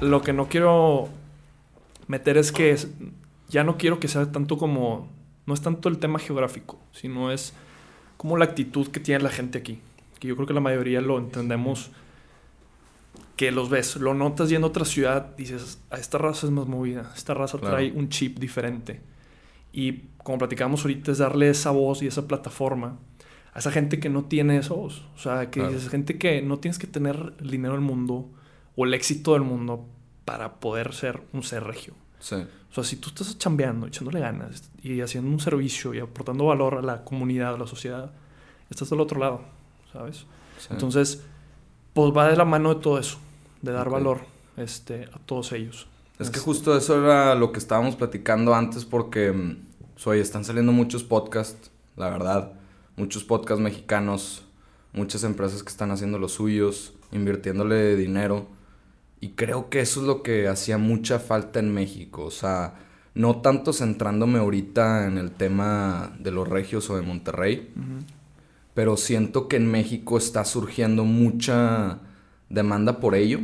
Lo que no quiero meter es que ya no quiero que sea tanto como, no es tanto el tema geográfico, sino es como la actitud que tiene la gente aquí. Que yo creo que la mayoría lo entendemos, que los ves, lo notas yendo a otra ciudad, dices, a esta raza es más movida, esta raza trae un chip diferente. Y como platicamos ahorita, es darle esa voz y esa plataforma a esa gente que no tiene esa voz. O sea, que es gente que no tienes que tener el dinero del mundo o el éxito del mundo para poder ser un ser regio. Sí. O sea, si tú estás chambeando, echándole ganas y haciendo un servicio y aportando valor a la comunidad, a la sociedad, estás del otro lado, ¿sabes? Entonces, pues va de la mano de todo eso, de dar valor este, a todos ellos. Es que justo eso era lo que estábamos platicando antes porque, mm, soy, están saliendo muchos podcasts, la verdad, muchos podcasts mexicanos, muchas empresas que están haciendo los suyos, invirtiéndole dinero y creo que eso es lo que hacía mucha falta en México. O sea, no tanto centrándome ahorita en el tema de los regios o de Monterrey, pero siento que en México está surgiendo mucha demanda por ello.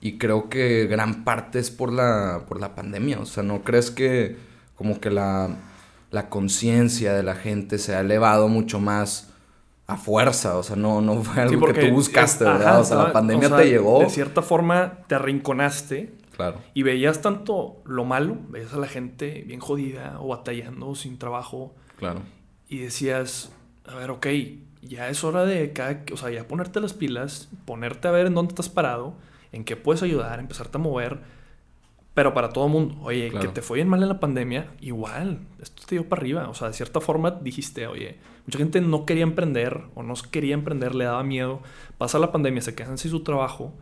Y creo que gran parte es por la, por la pandemia. O sea, ¿no crees que como que la, la conciencia de la gente se ha elevado mucho más a fuerza, o sea, no, no fue algo que tú buscaste, ¿verdad? o sea, la pandemia te llegó. De cierta forma te arrinconaste. Claro. Y veías tanto lo malo, veías a la gente bien jodida o batallando sin trabajo. Claro. Y decías, a ver, ok, ya es hora de cada, o sea, ya ponerte las pilas, ponerte a ver en dónde estás parado, en qué puedes ayudar, empezarte a mover pero para todo el mundo, oye, que te fue bien mal en la pandemia, igual, esto te dio para arriba. O sea, de cierta forma dijiste, oye, mucha gente no quería emprender o no quería emprender, le daba miedo. Pasa la pandemia, se quedan sin su trabajo.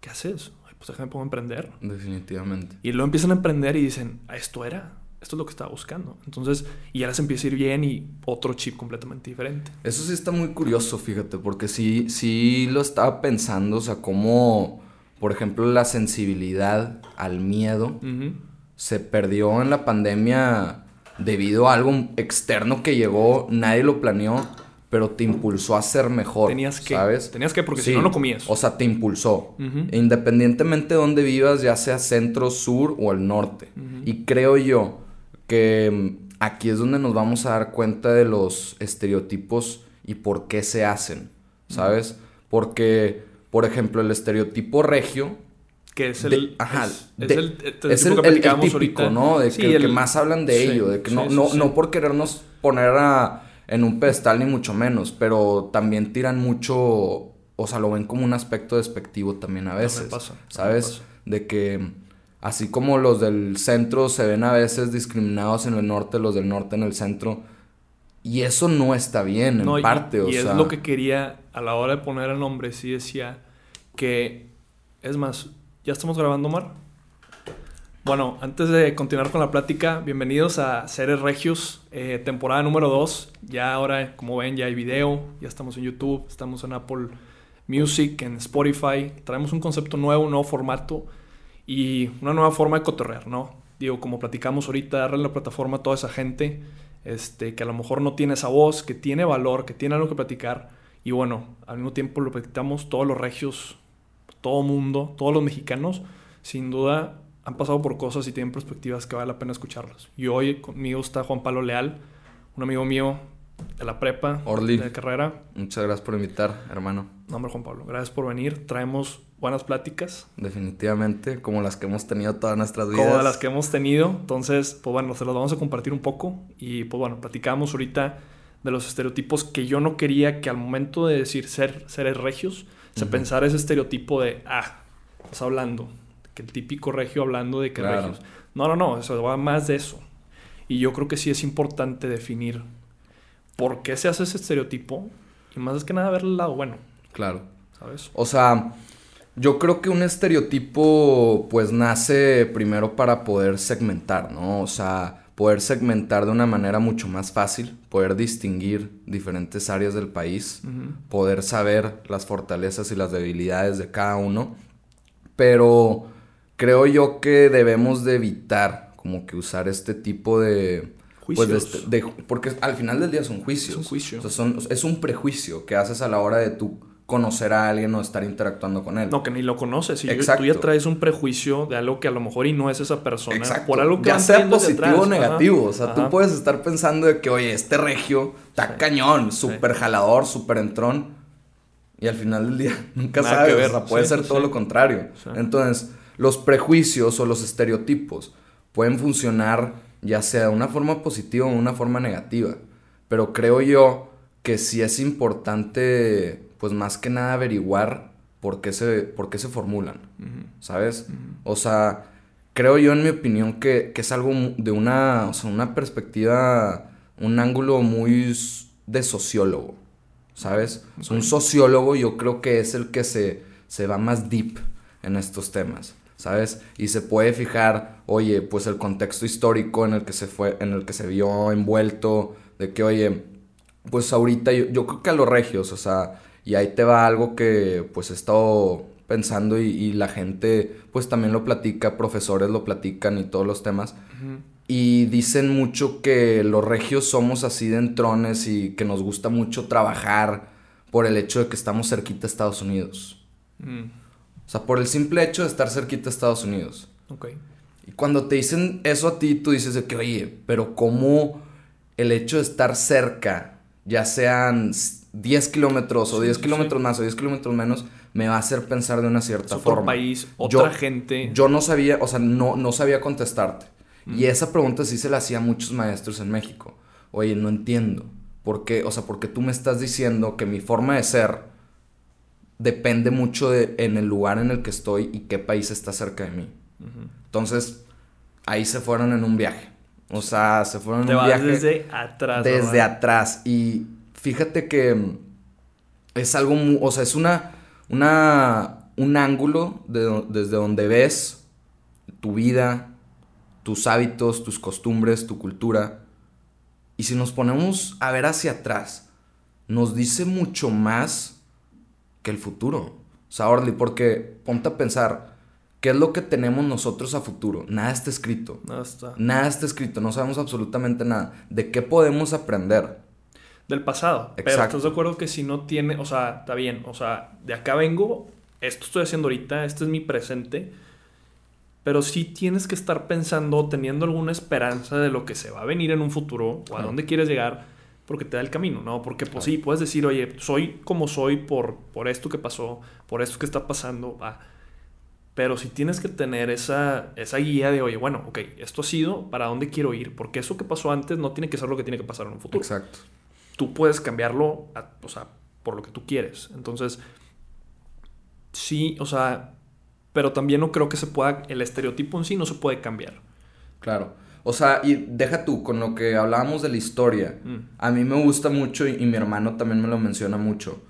¿Qué haces? pues déjame pongo a emprender. Definitivamente. Y luego empiezan a emprender y dicen, ah, esto era, esto es lo que estaba buscando. Entonces, y ya les empieza a ir bien y otro chip completamente diferente. Eso sí está muy curioso, fíjate, porque sí, sí lo estaba pensando, o sea, cómo por ejemplo, la sensibilidad al miedo se perdió en la pandemia debido a algo externo que llegó, nadie lo planeó, pero te impulsó a ser mejor. Tenías que, ¿sabes? Tenías que, porque si no, no comías. O sea, te impulsó. Independientemente de dónde vivas, ya sea centro, sur o el norte. Y creo yo que mm, aquí es donde nos vamos a dar cuenta de los estereotipos y por qué se hacen, ¿sabes? Porque por ejemplo, el estereotipo regio. Que es el. ajá. Es, el, es el, típico, ¿no? De que, el, que más hablan de ello. De que no, no, no por querernos poner a, en un pedestal, ni mucho menos. Pero también tiran mucho. O sea, lo ven como un aspecto despectivo también a veces. pasa, ¿Sabes? De que. Así como los del centro se ven a veces discriminados en el norte, los del norte en el centro. Y eso no está bien, en parte. Y, y es lo que quería a la hora de poner el nombre. Sí decía que, es más, ¿ya estamos grabando, Mar? Bueno, antes de continuar con la plática, bienvenidos a Seres Regios, eh, temporada número 2. Ya ahora, como ven, ya hay video, ya estamos en YouTube, estamos en Apple Music, en Spotify. Traemos un concepto nuevo, un nuevo formato y una nueva forma de cotorrear, ¿no? Digo, como platicamos ahorita, darle la plataforma a toda esa gente este, que a lo mejor no tiene esa voz, que tiene valor, que tiene algo que platicar. Y bueno, al mismo tiempo lo platicamos todos los regios todo mundo, todos los mexicanos, sin duda han pasado por cosas y tienen perspectivas que vale la pena escucharlas. Y hoy conmigo está Juan Pablo Leal, un amigo mío de la prepa, Orly, de carrera. Muchas gracias por invitar, hermano. No, hombre, Juan Pablo, gracias por venir. Traemos buenas pláticas. Definitivamente, como las que hemos tenido todas nuestras vidas. Como las que hemos tenido. Entonces, pues bueno, se las vamos a compartir un poco. Y pues bueno, platicamos ahorita de los estereotipos que yo no quería que al momento de decir ser seres regios se pensar ese estereotipo de, ah, estás hablando, que el típico regio hablando de que regios. No, no, no, eso va más de eso. Y yo creo que sí es importante definir por qué se hace ese estereotipo y más es que nada ver el lado bueno. Claro. ¿Sabes? O sea, yo creo que un estereotipo pues nace primero para poder segmentar, ¿no? O sea, poder segmentar de una manera mucho más fácil, poder distinguir diferentes áreas del país, poder saber las fortalezas y las debilidades de cada uno, pero creo yo que debemos de evitar como que usar este tipo de Pues de Juicios. este- de- porque al final del día son juicios. Es un juicio. O sea, son- es un prejuicio que haces a la hora de tú conocer a alguien o estar interactuando con él. No, que ni lo conoces. Y Exacto. tú ya traes un prejuicio de algo que a lo mejor y no es esa persona. Exacto. Por algo que ya sea positivo o negativo. Ajá. O sea, Ajá. tú puedes estar pensando de que, oye, este regio está Sí. cañón, súper jalador, súper entrón. Y al final del día nunca Nada sabes. que ver. O sea, puede Sí, ser todo lo contrario. Entonces, los prejuicios o los estereotipos pueden funcionar ya sea de una forma positiva o de una forma negativa. Pero creo yo que sí es importante, pues más que nada averiguar por qué se, por qué se formulan. ¿sabes? O sea, creo yo en mi opinión que, que es algo de una, o sea, una perspectiva, un ángulo muy de sociólogo, ¿sabes? O sea, un sociólogo yo creo que es el que se, se va más deep en estos temas, ¿sabes? Y se puede fijar, oye, pues el contexto histórico en el que se fue, en el que se vio envuelto, de que, oye, pues ahorita yo, yo creo que a los regios, o sea, y ahí te va algo que pues he estado pensando y, y la gente pues también lo platica, profesores lo platican y todos los temas. Ujú. Y dicen mucho que los regios somos así de entrones y que nos gusta mucho trabajar por el hecho de que estamos cerquita a Estados Unidos. Mm. O sea, por el simple hecho de estar cerquita a Estados Unidos. Ok. Y cuando te dicen eso a ti, tú dices de que, oye, pero ¿cómo el hecho de estar cerca, ya sean s- 10 kilómetros o Sí, 10 sí, kilómetros más o 10 kilómetros menos, me va a hacer pensar de una Es cierta otro forma? país, Yo- otra gente. Yo no sabía, o sea, no, no sabía contestarte. Mm. Y esa pregunta sí se la hacía a muchos maestros en México. Oye, no entiendo. ¿Por qué? O sea, porque tú me estás diciendo que mi forma de ser depende mucho de en el lugar en el que estoy y qué país está cerca de mí. Entonces, ahí se fueron en un viaje. O sea, se fueron Te un vas viaje desde atrás. desde atrás. Y fíjate que es algo, mu- o sea, es una, una, un ángulo de desde donde ves tu vida, tus hábitos, tus costumbres, tu cultura. Y si nos ponemos a ver hacia atrás, nos dice mucho más que el futuro. O sea, Orly, porque ponte a pensar, ¿qué es lo que tenemos nosotros a futuro? Nada está escrito. No, está. Nada está escrito, no sabemos absolutamente nada. ¿De qué podemos aprender? Del pasado. Pero Exacto. estás de acuerdo que si no tiene, o sea, está bien, o sea, de acá vengo, esto estoy haciendo ahorita, este es mi presente, pero sí tienes que estar pensando, teniendo alguna esperanza de lo que se va a venir en un futuro o a dónde quieres llegar, porque te da el camino, ¿no? Porque pues sí, puedes decir, oye, soy como soy por, por esto que pasó, por esto que está pasando, va. Pero si tienes que tener esa, esa guía de, oye, bueno, ok, esto ha sido, ¿para dónde quiero ir? Porque eso que pasó antes no tiene que ser lo que tiene que pasar en un futuro Exacto. tú puedes cambiarlo, a- o sea, por lo que tú quieres. Entonces, sí, o sea, pero también no creo que se pueda, el estereotipo en sí no se puede cambiar. Claro. O sea, y deja tú, con lo que hablábamos de la historia, Mm. a mí me gusta mucho y, y mi hermano también me lo menciona mucho,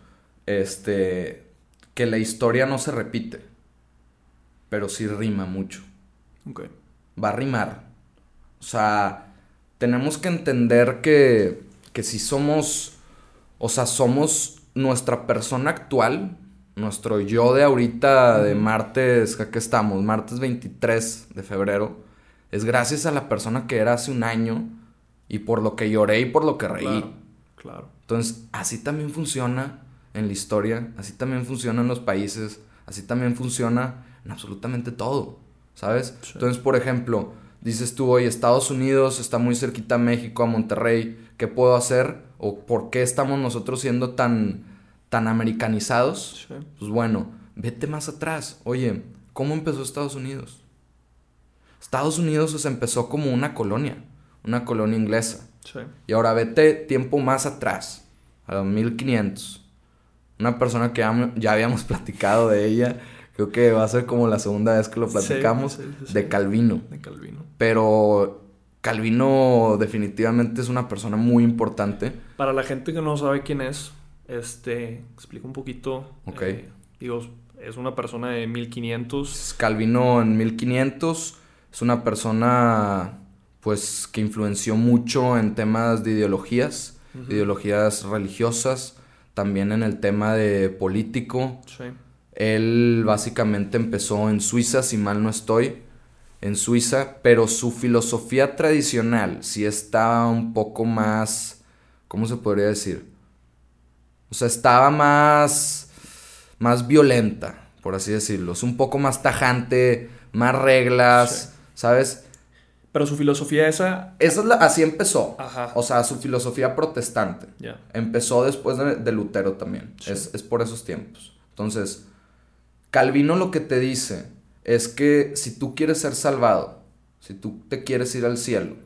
este, que la historia no se repite, pero sí rima mucho. Ok. va a rimar. O sea, tenemos que entender que, que si somos, o sea, somos nuestra persona actual, nuestro yo de ahorita, de martes, ¿a qué estamos? Martes 23 de febrero, es gracias a la persona que era hace un año y por lo que lloré y por lo que reí. Claro, claro. Entonces, así también funciona en la historia, así también funciona en los países, así también funciona en absolutamente todo, ¿sabes? Sí. Entonces, por ejemplo, dices tú, oye, Estados Unidos está muy cerquita a México, a Monterrey, ¿qué puedo hacer? ¿O por qué estamos nosotros siendo tan, tan americanizados? Sí. Pues bueno, vete más atrás. Oye, ¿cómo empezó Estados Unidos? Estados Unidos se empezó como una colonia, una colonia inglesa. Sí. Y ahora vete tiempo más atrás, a los 1500. Una persona que ya, ya habíamos platicado de ella, creo que va a ser como la segunda vez que lo platicamos, Sí, sí, sí, de. Calvino. De Calvino. Pero Calvino definitivamente es una persona muy importante. Para la gente que no sabe quién es, este, explica un poquito. Ok. eh, digo, es una persona de 1500. Calvino en 1500 es una persona pues que influenció mucho en temas de ideologías, ideologías religiosas, también en el tema de político. Sí. Él básicamente empezó en Suiza, si mal no estoy. en Suiza, pero su filosofía tradicional sí estaba un poco más, ¿cómo se podría decir? O sea, estaba más, más violenta, por así decirlo. Es un poco más tajante, más reglas, ¿sabes? Pero su filosofía esa... Esa es la, así empezó. Ajá. O sea, su filosofía protestante. Ya. Empezó después de, de Lutero también. Sí. Es, es por esos tiempos. Entonces, Calvino lo que te dice es que si tú quieres ser salvado, si tú te quieres ir al cielo,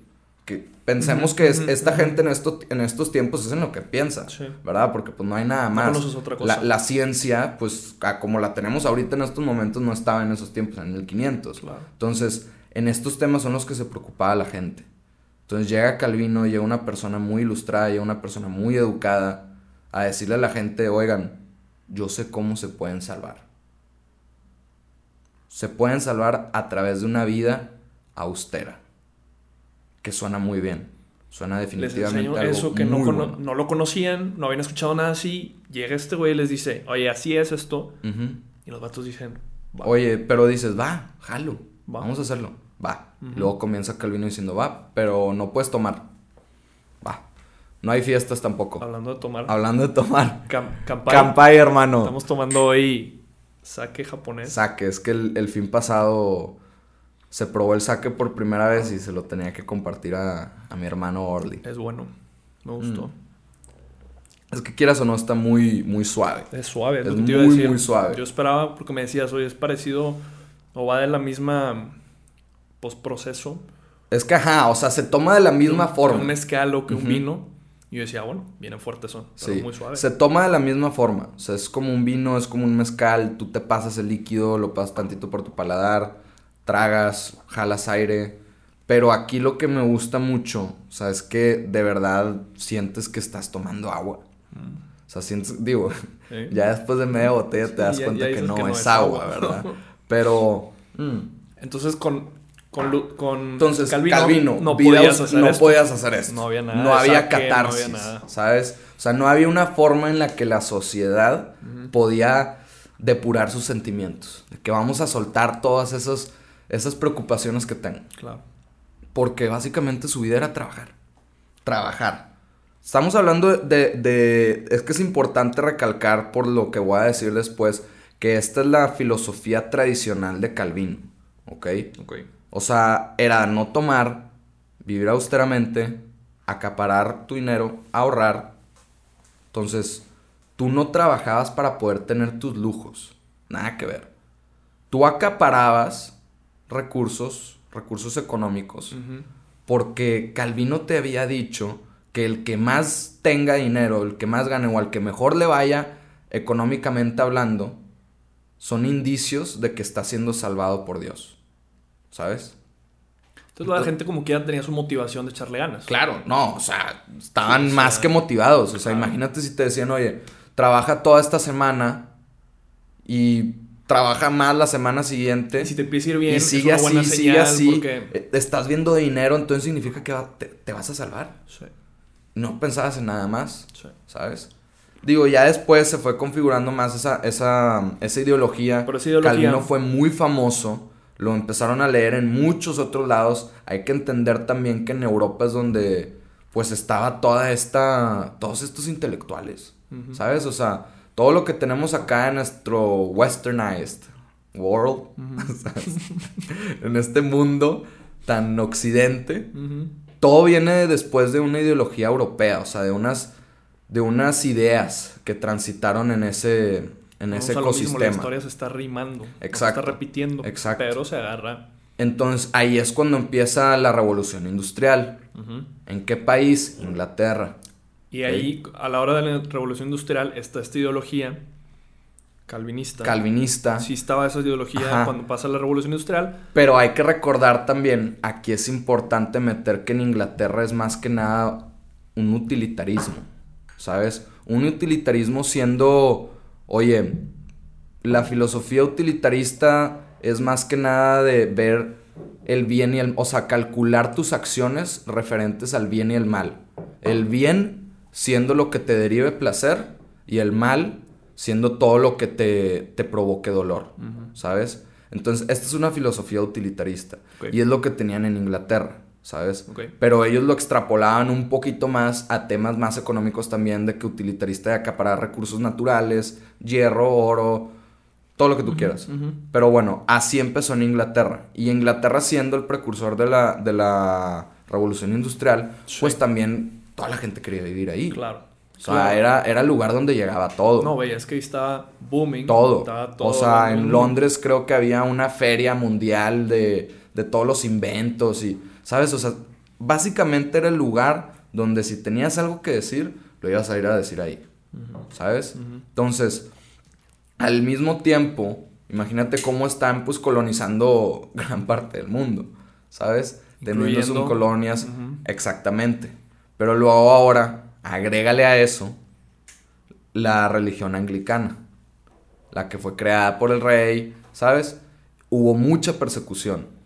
que pensemos que es, esta gente en, esto, en estos tiempos es en lo que piensa, Sí. ¿verdad? Porque pues no hay nada más. conoces otra cosa. La, la ciencia, pues a como la tenemos ahorita en estos momentos, no estaba en esos tiempos, en el 500. Claro. Entonces, en estos temas son los que se preocupaba la gente. Entonces llega Calvino, llega una persona muy ilustrada, llega una persona muy educada a decirle a la gente, oigan, yo sé cómo se pueden salvar. Se pueden salvar a través de una vida austera. Que suena muy bien. Suena Les definitivamente enseño algo eso que no, muy cono- bueno. no lo conocían, no habían escuchado nada así. Llega este güey y les dice, oye, así es esto. Y los vatos dicen, va. Oye, pero dices, va, jalo, Va. vamos a hacerlo, va. Luego comienza Calvino diciendo, va, pero no puedes tomar, va. No hay fiestas tampoco. hablando de tomar. Hablando de tomar. Cam- Campai. Campai, hermano. Estamos tomando hoy sake japonés. Saque, es que el, el fin pasado se probó el saque por primera vez y se lo tenía que compartir a, a mi hermano Orly. Es bueno. Me gustó. Mm. Es que quieras o no, está muy, muy suave. Es suave, es, muy, decir. muy suave. Yo esperaba, porque me decías, oye, es parecido o va de la misma postproceso. Es que, ajá, o sea, se toma de la misma un- forma. Un mezcal o que un vino. Y yo decía, bueno, vienen fuertes son, pero Sí, muy suave. se toma de la misma forma. O sea, es como un vino, es como un mezcal. Tú te pasas el líquido, lo pasas tantito por tu paladar, tragas, jalas aire. Pero aquí lo que me gusta mucho, o sea, es que de verdad sientes que estás tomando agua. O sea, sientes, digo, Sí. ya después de media botella te das ya- cuenta ya que, no que no es es agua, agua. ¿verdad? Pero, mm, Entonces, con, con, Lu- con entonces, Calvino, Calvino, no vida podías hacer no esto. podías hacer esto. No había nada No había saque, no había catarsis, nada. ¿sabes? O sea, no había una forma en la que la sociedad podía depurar sus sentimientos. De que vamos a soltar todas esas, esas preocupaciones que tengo. Claro. Porque básicamente su vida era trabajar. Trabajar. Estamos hablando de, de- Es que es importante recalcar por lo que voy a decir después, que esta es la filosofía tradicional de Calvino. ¿Ok? Ok. O sea, era no tomar, vivir austeramente, acaparar tu dinero, ahorrar. Entonces, tú no trabajabas para poder tener tus lujos. Nada que ver. Tú acaparabas recursos, recursos económicos, porque Calvino te había dicho que el que más tenga dinero, el que más gane o al que mejor le vaya económicamente hablando, son indicios de que está siendo salvado por Dios. ¿Sabes? Entonces la gente como que ya tenía su motivación de echarle ganas. Claro, no, o sea, estaban Sí, o sea, más que motivados. O sea, claro. imagínate si te decían, oye, trabaja toda esta semana y trabaja más la semana siguiente. Y si te empieza a ir bien, y es sigue una así, buena sigue señal porque- eh, Estás viendo dinero, entonces significa que va- te, te vas a salvar. Sí, No pensabas en nada más, sí. ¿sabes? Digo, ya después se fue configurando más esa, esa, esa ideología. Pero esa ideología- Calvino fue muy famoso. Lo empezaron a leer en muchos otros lados. Hay que entender también que en Europa es donde pues estaba toda esta. todos estos intelectuales. ¿Sabes? O sea, todo lo que tenemos acá en nuestro westernized world, ¿sabes? en este mundo tan occidente, todo viene después de una ideología europea, o sea, de unas, de unas ideas que transitaron en ese, en ese a lo mismo, la ecosistema. historia se está rimando. no se Exacto. está repitiendo. Exacto. Pero se agarra. Entonces ahí es cuando empieza la revolución industrial. ¿En qué país? Inglaterra. Y ahí, a la hora de la revolución industrial, está esta ideología calvinista. Calvinista. Sí estaba esa ideología Ajá. cuando pasa la revolución industrial. Pero hay que recordar también, aquí es importante meter que en Inglaterra es más que nada un utilitarismo, ¿sabes? Un utilitarismo siendo, oye, la filosofía utilitarista es más que nada de ver el bien y el, o sea, calcular tus acciones referentes al bien y el mal. El bien siendo lo que te derive placer y el mal siendo todo lo que te, te provoque dolor. ¿sabes? Entonces, esta es una filosofía utilitarista. Y es lo que tenían en Inglaterra, ¿sabes? Ok. Pero ellos lo extrapolaban un poquito más a temas más económicos también, de que utilitarista de acaparar recursos naturales, hierro, oro, todo lo que tú quieras. Ujú. Pero bueno, así empezó en Inglaterra. Y Inglaterra siendo el precursor de la, de la revolución industrial, Sí. pues también toda la gente quería vivir ahí. Claro. O sea, Claro. era, era el lugar donde llegaba todo. No, veías que ahí estaba booming. todo. Estaba todo O sea, en. Londres creo que había una feria mundial de, de todos los inventos y, ¿sabes? O sea, básicamente era el lugar donde si tenías algo que decir, lo ibas a ir a decir ahí. ¿sabes? Entonces, al mismo tiempo, imagínate cómo están pues colonizando gran parte del mundo, ¿sabes? Teniendo sus colonias, exactamente. Pero luego ahora, agrégale a eso la religión anglicana, la que fue creada por el rey, ¿sabes? Hubo mucha persecución,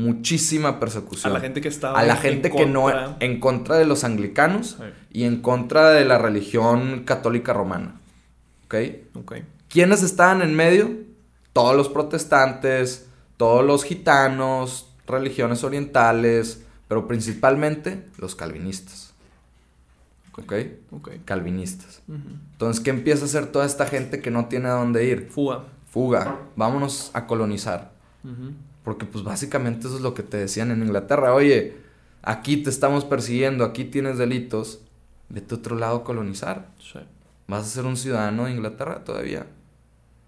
muchísima A persecución. la gente que estaba. A la en gente que no, contra. en contra de los anglicanos Sí. y en contra de la religión católica romana. ¿Ok? Ok. ¿Quiénes estaban en medio? Todos los protestantes, todos los gitanos, religiones orientales, pero principalmente los calvinistas. ¿Ok? Ok. Calvinistas. Entonces, ¿qué empieza a hacer toda esta gente que no tiene a dónde ir? Fuga. Fuga, vámonos a colonizar. Porque pues básicamente eso es lo que te decían en Inglaterra. Oye, aquí te estamos persiguiendo, aquí tienes delitos, vete a otro lado a colonizar. Sí. Vas a ser un ciudadano de Inglaterra todavía.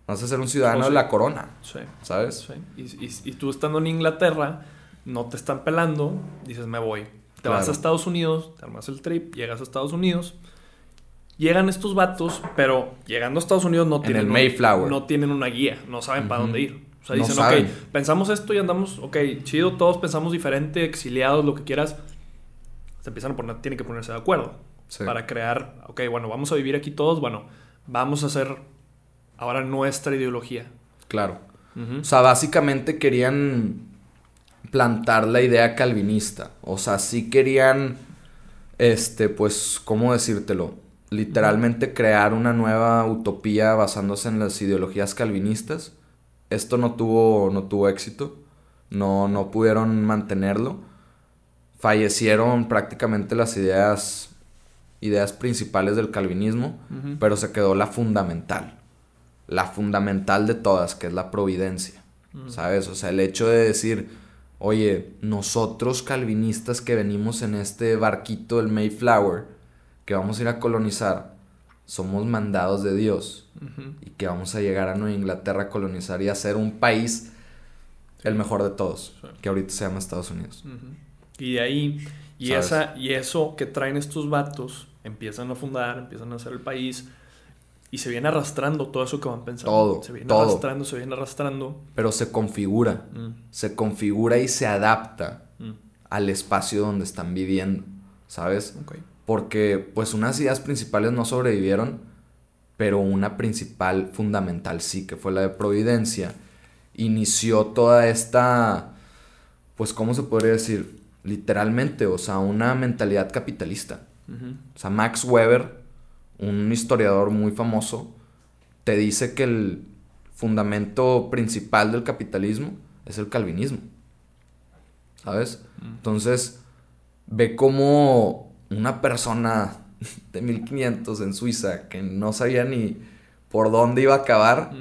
Vas a ser un ciudadano de la corona, Sí. ¿sabes? Sí. Y, y- y tú estando en Inglaterra, no te están pelando, dices, me voy. Te vas a Estados Unidos, te armas el trip, llegas a Estados Unidos. Llegan estos vatos, pero llegando a Estados Unidos no En tienen, el un- Mayflower. no tienen una guía, no saben para dónde ir. O sea, No dicen, saben. ok, pensamos esto y andamos, ok, chido, todos pensamos diferente, exiliados, lo que quieras. Se empiezan a poner, tienen que ponerse de acuerdo Sí. para crear, ok, bueno, vamos a vivir aquí todos, bueno, vamos a hacer ahora nuestra ideología. Claro. O sea, básicamente querían plantar la idea calvinista. O sea, sí querían, este, pues, ¿cómo decírtelo? Literalmente crear una nueva utopía basándose en las ideologías calvinistas. Esto no tuvo, no tuvo éxito. No, no pudieron mantenerlo. Fallecieron prácticamente las ideas, ideas principales del calvinismo, pero se quedó la fundamental. La fundamental de todas, que es la providencia. Mm. ¿Sabes? O sea, el hecho de decir, oye, nosotros calvinistas que venimos en este barquito del Mayflower, que vamos a ir a colonizar, somos mandados de Dios Ujú. y que vamos a llegar a Nueva Inglaterra a colonizar y a ser un país el mejor de todos, Sí. que ahorita se llama Estados Unidos. Y de ahí, y, ¿Sabes? esa, y eso que traen estos vatos, empiezan a fundar, empiezan a hacer el país, y se viene arrastrando todo eso que van pensando. Todo, Se viene todo. arrastrando, se viene arrastrando. Pero se configura, Mm, se configura y se adapta mm, al espacio donde están viviendo, ¿sabes? ok. Porque pues unas ideas principales no sobrevivieron, pero una principal fundamental sí, que fue la de Providencia, inició toda esta, pues ¿cómo se podría decir? Literalmente, o sea, una mentalidad capitalista. O sea, Max Weber, un historiador muy famoso, te dice que el fundamento principal del capitalismo es el calvinismo. ¿Sabes? Mm. Entonces, ve cómo una persona de 1500 en Suiza que no sabía ni por dónde iba a acabar,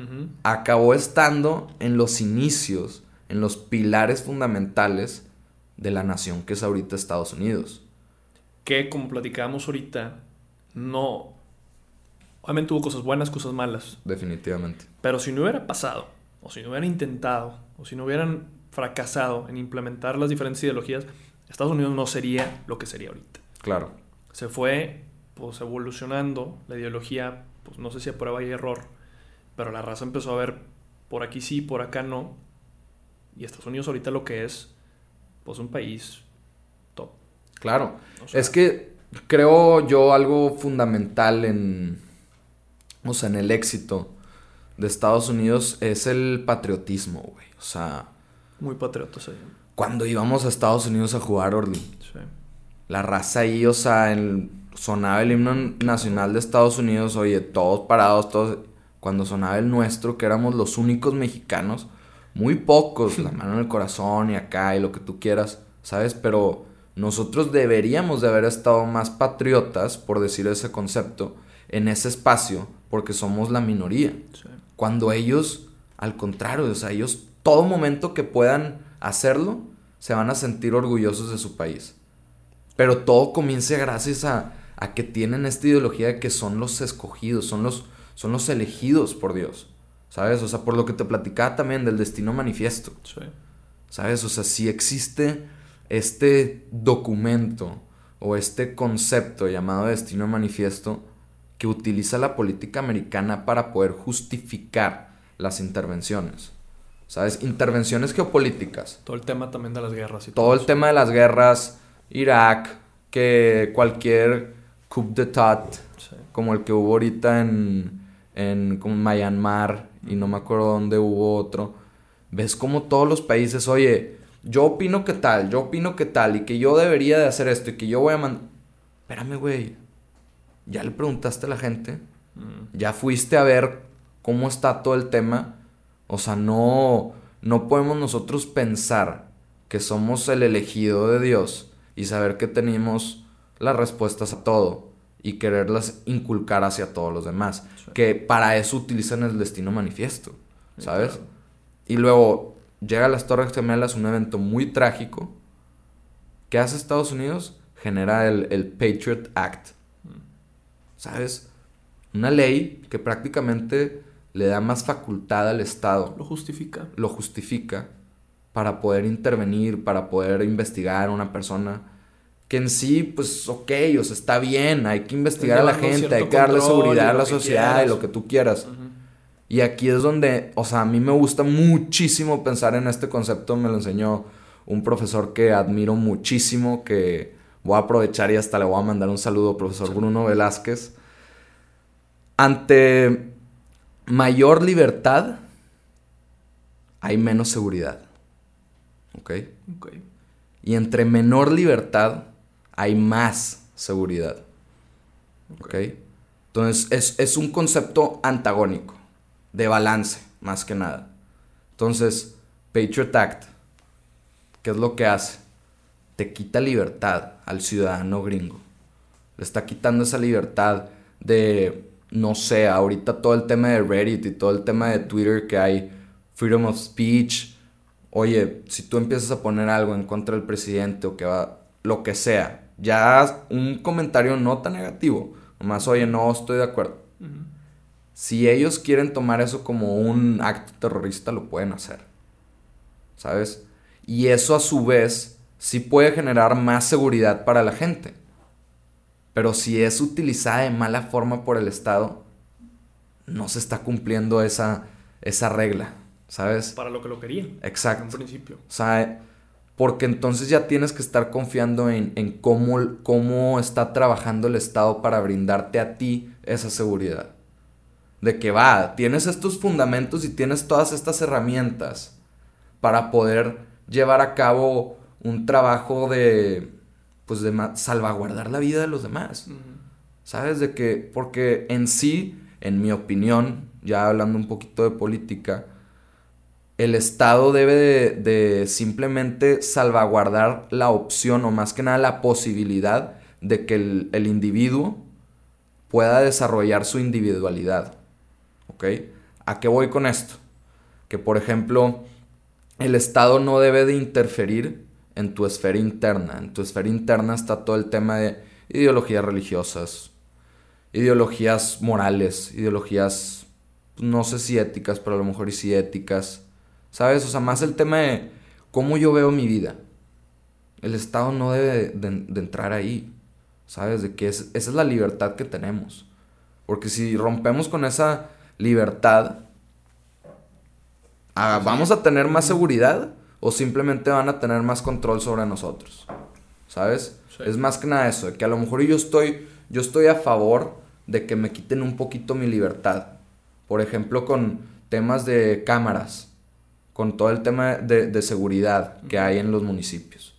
acabó estando en los inicios, en los pilares fundamentales de la nación que es ahorita Estados Unidos. Que como platicábamos ahorita, no... Obviamente tuvo cosas buenas, cosas malas. Definitivamente. Pero si no hubiera pasado, o si no hubieran intentado, o si no hubieran fracasado en implementar las diferentes ideologías, Estados Unidos no sería lo que sería ahorita. Claro. Se fue pues evolucionando la ideología, pues no sé si a prueba y error, pero la raza empezó a ver por aquí sí, por acá no. Y Estados Unidos ahorita lo que es, pues un país top. Claro. O sea, Es que creo yo algo fundamental en, o sea, en el éxito de Estados Unidos es el patriotismo, güey. O sea, muy patriotas ahí. cuando íbamos a Estados Unidos a jugar Orly. La raza ahí, o sea, el, sonaba el himno nacional de Estados Unidos, oye, todos parados, todos, cuando sonaba el nuestro, que éramos los únicos mexicanos, muy pocos, la mano en el corazón y acá y lo que tú quieras, ¿sabes? Pero nosotros deberíamos de haber estado más patriotas, por decir ese concepto, en ese espacio, porque somos la minoría. Cuando ellos, al contrario, o sea, ellos todo momento que puedan hacerlo, se van a sentir orgullosos de su país. Pero todo comienza gracias a, a que tienen esta ideología de que son los escogidos, son los, son los elegidos por Dios. ¿Sabes? O sea, por lo que te platicaba también del destino manifiesto. ¿Sabes? O sea, si existe este documento o este concepto llamado destino manifiesto que utiliza la política americana para poder justificar las intervenciones. ¿Sabes? Intervenciones geopolíticas. Todo el tema también de las guerras. Y todo, todo el tema de las guerras, Irak, que cualquier coup d'etat, como el que hubo ahorita en, en Myanmar, y no me acuerdo dónde hubo otro, ves como todos los países, oye, yo opino que tal, yo opino que tal, y que yo debería de hacer esto, y que yo voy a mandar... Espérame, güey. ¿Ya le preguntaste a la gente? Mm. ¿Ya fuiste a ver cómo está todo el tema? O sea, no, no podemos nosotros pensar que somos el elegido de Dios y saber que tenemos las respuestas a todo y quererlas inculcar hacia todos los demás. Que para eso utilizan el destino manifiesto, ¿sabes? Y luego llega a las Torres Gemelas un evento muy trágico. ¿Qué hace Estados Unidos? Genera el, el Patriot Act. ¿Sabes? Una ley que prácticamente le da más facultad al Estado. Lo justifica. Lo justifica para poder intervenir, para poder investigar a una persona que en sí, pues, ok, o sea, está bien, hay que investigar a la gente, hay que darle seguridad a la sociedad y lo que tú quieras. Y aquí es donde, o sea, a mí me gusta muchísimo pensar en este concepto, me lo enseñó un profesor que admiro muchísimo, que voy a aprovechar y hasta le voy a mandar un saludo, profesor Bruno Velázquez. Ante mayor libertad, hay menos seguridad. ¿Ok? Ok. Y entre menor libertad, hay más seguridad. ¿Ok? Entonces es, un concepto antagónico, de balance, más que nada. Entonces, Patriot Act, ¿qué es lo que hace? Te quita libertad al ciudadano gringo. Le está quitando esa libertad de, no sé, ahorita todo el tema de Reddit y todo el tema de Twitter que hay, freedom of speech. Oye, si tú empiezas a poner algo en contra del presidente o que va, lo que sea, ya un comentario no tan negativo, nomás, oye, no estoy de acuerdo. Si ellos quieren tomar eso como un acto terrorista, lo pueden hacer. ¿Sabes? Y eso a su vez sí puede generar más seguridad para la gente. Pero si es utilizada de mala forma por el Estado, no se está cumpliendo esa, esa regla, ¿sabes? Para lo que lo querían. Exacto. En principio. O sea, porque entonces ya tienes que estar confiando en, cómo, cómo está trabajando el Estado para brindarte a ti esa seguridad. De que va, tienes estos fundamentos y tienes todas estas herramientas para poder llevar a cabo un trabajo de, pues de salvaguardar la vida de los demás. ¿Sabes? De que, porque en sí, en mi opinión, ya hablando un poquito de política, el Estado debe de, simplemente salvaguardar la opción o más que nada la posibilidad de que el, individuo pueda desarrollar su individualidad. ¿Ok? ¿A qué voy con esto? Que por ejemplo, el Estado no debe de interferir en tu esfera interna. En tu esfera interna está todo el tema de ideologías religiosas, ideologías morales, ideologías, no sé si éticas, pero a lo mejor sí éticas, ¿Sabes? O sea, más el tema de cómo yo veo mi vida. El Estado no debe de, entrar ahí. ¿Sabes? De que esa es la libertad que tenemos. Porque si rompemos con esa libertad, ah, ¿vamos a tener más seguridad? ¿O simplemente van a tener más control sobre nosotros? ¿Sabes? Es más que nada eso, de que a lo mejor yo estoy, yo estoy a favor de que me quiten un poquito mi libertad. Por ejemplo, con temas de cámaras con todo el tema de, seguridad que hay en los municipios.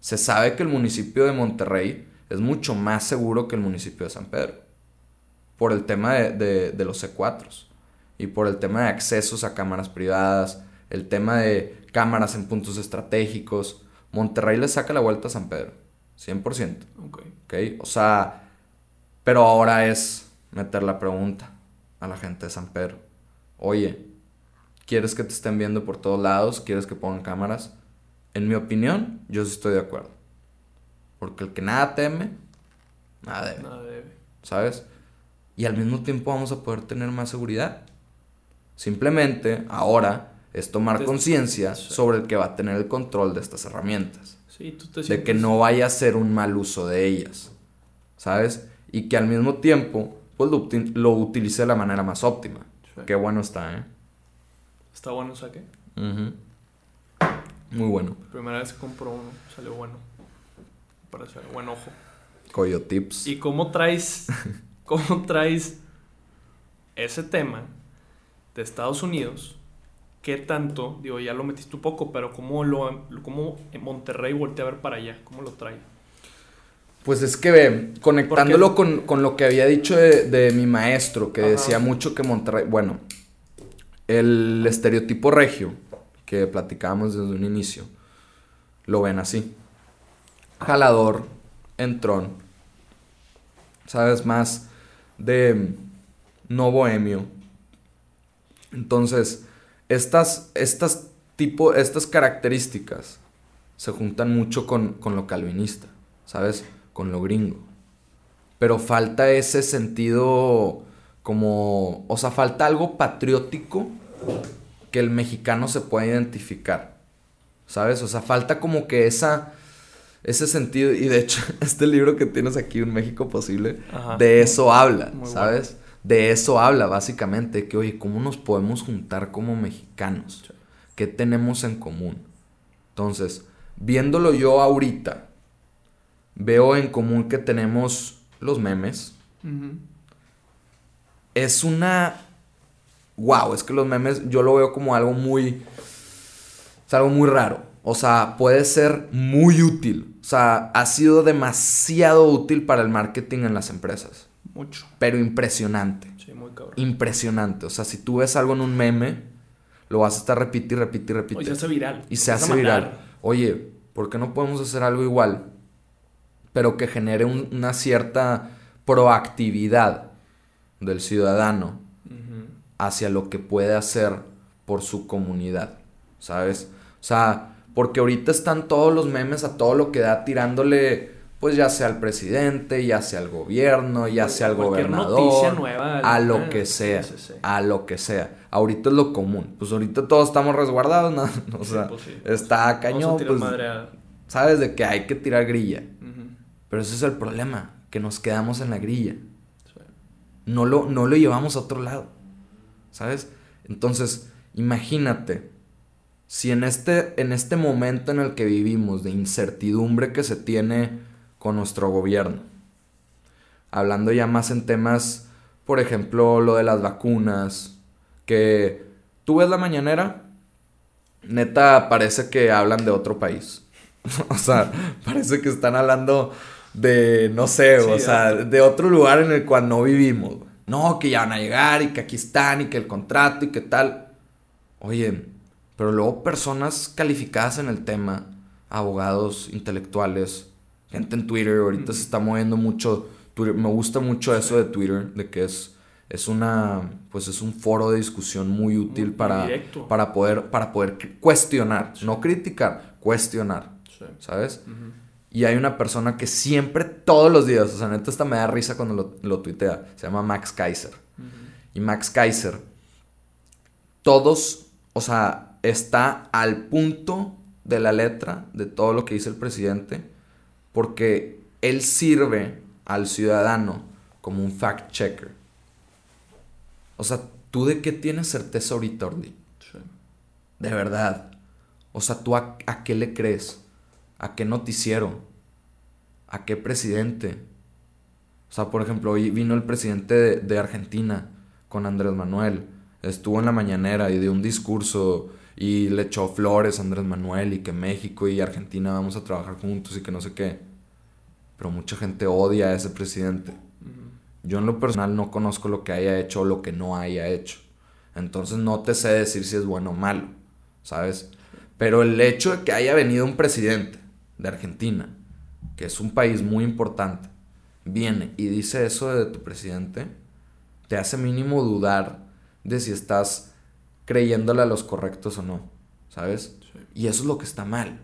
Se sabe que el municipio de Monterrey es mucho más seguro que el municipio de San Pedro. Por el tema de, los C4 y por el tema de accesos a cámaras privadas, el tema de cámaras en puntos estratégicos. Monterrey le saca la vuelta a San Pedro, 100%. Ok. ¿Ok? O sea, pero ahora es meter la pregunta a la gente de San Pedro. Oye, ¿quieres que te estén viendo por todos lados? ¿Quieres que pongan cámaras? En mi opinión, yo sí estoy de acuerdo. Porque el que nada teme, nada debe. Nada debe. ¿sabes? Y al mismo tiempo vamos a poder tener más seguridad. Simplemente ahora es tomar conciencia sobre el que va a tener el control de estas herramientas. Sí, tú te De que no vaya a ser un mal uso de ellas, ¿sabes? Y que al mismo tiempo pues lo, lo utilice de la manera más óptima. Sí. Qué bueno está, ¿eh? Está bueno el saque. Muy bueno. Primera vez que compro uno, salió bueno. Me Parece buen ojo. Coyo Tips. ¿Y cómo traes, cómo traes ese tema de Estados Unidos? ¿Qué tanto? Digo, ya lo metiste un poco, pero ¿cómo, lo, cómo en Monterrey voltea a ver para allá? ¿Cómo lo trae? Pues es que ve, conectándolo con, con lo que había dicho de, de mi maestro, que Ajá. decía mucho que Monterrey, bueno, el estereotipo regio, que platicábamos desde un inicio, lo ven así. Jalador, entrón, sabes, más de no bohemio. Entonces, estas, estas, tipo, estas características se juntan mucho con, con lo calvinista, ¿sabes? Con lo gringo. Pero falta ese sentido como, o sea, falta algo patriótico que el mexicano se pueda identificar, ¿sabes? O sea, falta como que esa, ese sentido, y de hecho, este libro que tienes aquí, Un México Posible, Ajá. de eso habla, Muy ¿sabes? De eso habla, básicamente, que, oye, ¿cómo nos podemos juntar como mexicanos? ¿Qué tenemos en común? Entonces, viéndolo yo ahorita, veo en común que tenemos los memes. Es una... Wow, es que los memes yo lo veo como algo muy... Es algo muy raro. O sea, puede ser muy útil. O sea, ha sido demasiado útil para el marketing en las empresas. Mucho. Pero impresionante. Sí, muy cabrón. Impresionante. O sea, si tú ves algo en un meme, lo vas a estar repite y repite y repite. Oye, se hace viral. Y se hace viral. Oye, ¿por qué no podemos hacer algo igual? Pero que genere un- una cierta proactividad del ciudadano hacia lo que puede hacer por su comunidad, ¿sabes? O sea, porque ahorita están todos los memes a todo lo que da tirándole, pues ya sea al presidente, ya sea al gobierno, ya sea al gobernador, nueva, a lo ah, que sea, sí, sí, sí. a lo que sea. Ahorita es lo común, pues ahorita todos estamos resguardados, ¿no? O Sí, sea, pues está cañón, pues, a- sabes de que hay que tirar grilla, pero ese es el problema, que nos quedamos en la grilla. No lo, no lo llevamos a otro lado. ¿Sabes? Entonces, imagínate, si en este, en este momento en el que vivimos de incertidumbre que se tiene con nuestro gobierno, hablando ya más en temas, por ejemplo, lo de las vacunas, que tú ves la mañanera, neta parece que hablan de otro país. o sea, parece que están hablando de, no sé, Sí, o sea, de- de otro lugar en el cual no vivimos. güey. No, que ya van a llegar y que aquí están y que el contrato y que tal. Oye, pero luego personas calificadas en el tema, abogados, intelectuales, gente en Twitter, ahorita se está moviendo mucho Twitter. Me gusta mucho eso de Twitter, de que es, es una, pues es un foro de discusión muy útil Muy para, directo. para poder, para poder cuestionar, no criticar, cuestionar, Sí. ¿sabes? Y hay una persona que siempre, todos los días, o sea, neta, hasta me da risa cuando lo, lo tuitea. Se llama Max Kaiser. Y Max Kaiser, todos, o sea, está al punto de la letra de todo lo que dice el presidente, porque él sirve al ciudadano como un fact checker. O sea, ¿tú de qué tienes certeza ahorita, Orly? Sí. De verdad. O sea, ¿tú a, a qué le crees? ¿A qué noticiero? ¿A qué presidente? O sea, por ejemplo, hoy vino el presidente de, de Argentina con Andrés Manuel. Estuvo en la mañanera y dio un discurso y le echó flores a Andrés Manuel y que México y Argentina vamos a trabajar juntos y que no sé qué. Pero mucha gente odia a ese presidente. Yo en lo personal no conozco lo que haya hecho o lo que no haya hecho. Entonces no te sé decir si es bueno o malo. ¿sabes? Pero el hecho de que haya venido un presidente de Argentina, que es un país muy importante, viene y dice eso de tu presidente, te hace mínimo dudar de si estás creyéndole a los correctos o no, ¿sabes? Y eso es lo que está mal.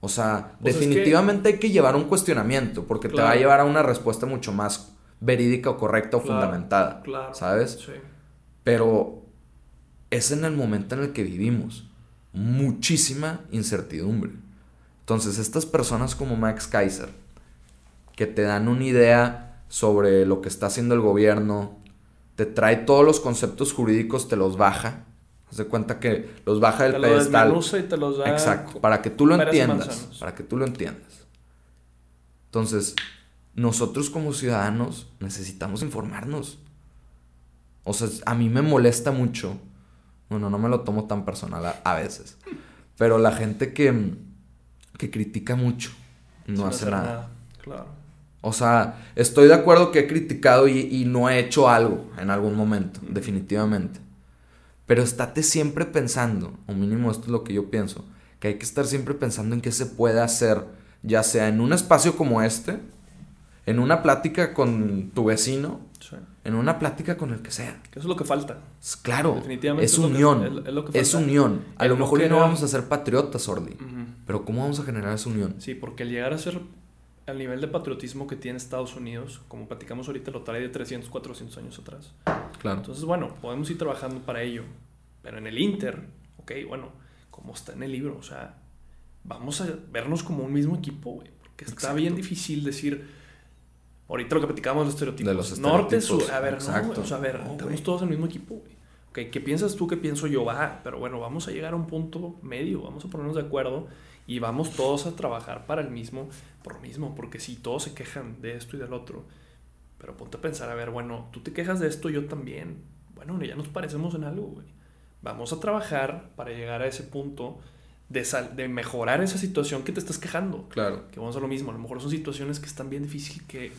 O sea, Pues es definitivamente hay que llevar un cuestionamiento, porque te va a llevar a una respuesta mucho más verídica o correcta o Claro, fundamentada, Claro. ¿sabes? Sí. Pero es en el momento en el que vivimos. Muchísima incertidumbre. Entonces, estas personas como Max Kaiser, que te dan una idea sobre lo que está haciendo el gobierno, te trae todos los conceptos jurídicos, te los baja. Haz de cuenta que los baja del Te pedestal. y te los da. Exacto, para que tú lo entiendas. Para que tú lo entiendas. Entonces, nosotros como ciudadanos necesitamos informarnos. O sea, a mí me molesta mucho. Bueno, no me lo tomo tan personal a, a veces. Pero la gente que, que critica mucho no hace nada. Claro. O sea, estoy de acuerdo que he criticado y, y no he hecho algo en algún momento, definitivamente. Pero estate siempre pensando, o mínimo esto es lo que yo pienso, que hay que estar siempre pensando en qué se puede hacer, ya sea en un espacio como este, en una plática con tu vecino, Sí. En una plática con el que sea. Que eso es lo que falta. Claro, Definitivamente es es lo que- unión, es- lo que es unión. A Es lo mejor no vamos a ser patriotas, Orly, Ujú. pero ¿cómo vamos a generar esa unión? Sí, porque el llegar a ser al nivel de patriotismo que tiene Estados Unidos, como platicamos ahorita, lo trae de 300, 400 años atrás. Claro. Entonces, bueno, podemos ir trabajando para ello. Pero en el Inter, ok, bueno, como está en el libro, o sea, vamos a vernos como un mismo equipo, güey. Porque está Exacto. bien difícil decir, ahorita lo que platicamos de los estereotipos. De los Norte, estereotipos, sur, a ver, exacto. no, o sea, a ver, No, estamos todos en el mismo equipo, güey. Ok, ¿qué piensas tú? ¿Qué pienso yo? Va, pero bueno, vamos a llegar a un punto medio, vamos a ponernos de acuerdo y vamos todos a trabajar para el mismo, por lo mismo, porque si todos se quejan de esto y del otro, pero ponte a pensar, a ver, bueno, tú te quejas de esto, yo también. Bueno, ya nos parecemos en algo, güey. Vamos a trabajar para llegar a ese punto de, sal- de mejorar esa situación que te estás quejando. Claro. Que vamos a lo mismo, a lo mejor son situaciones que están bien difícil que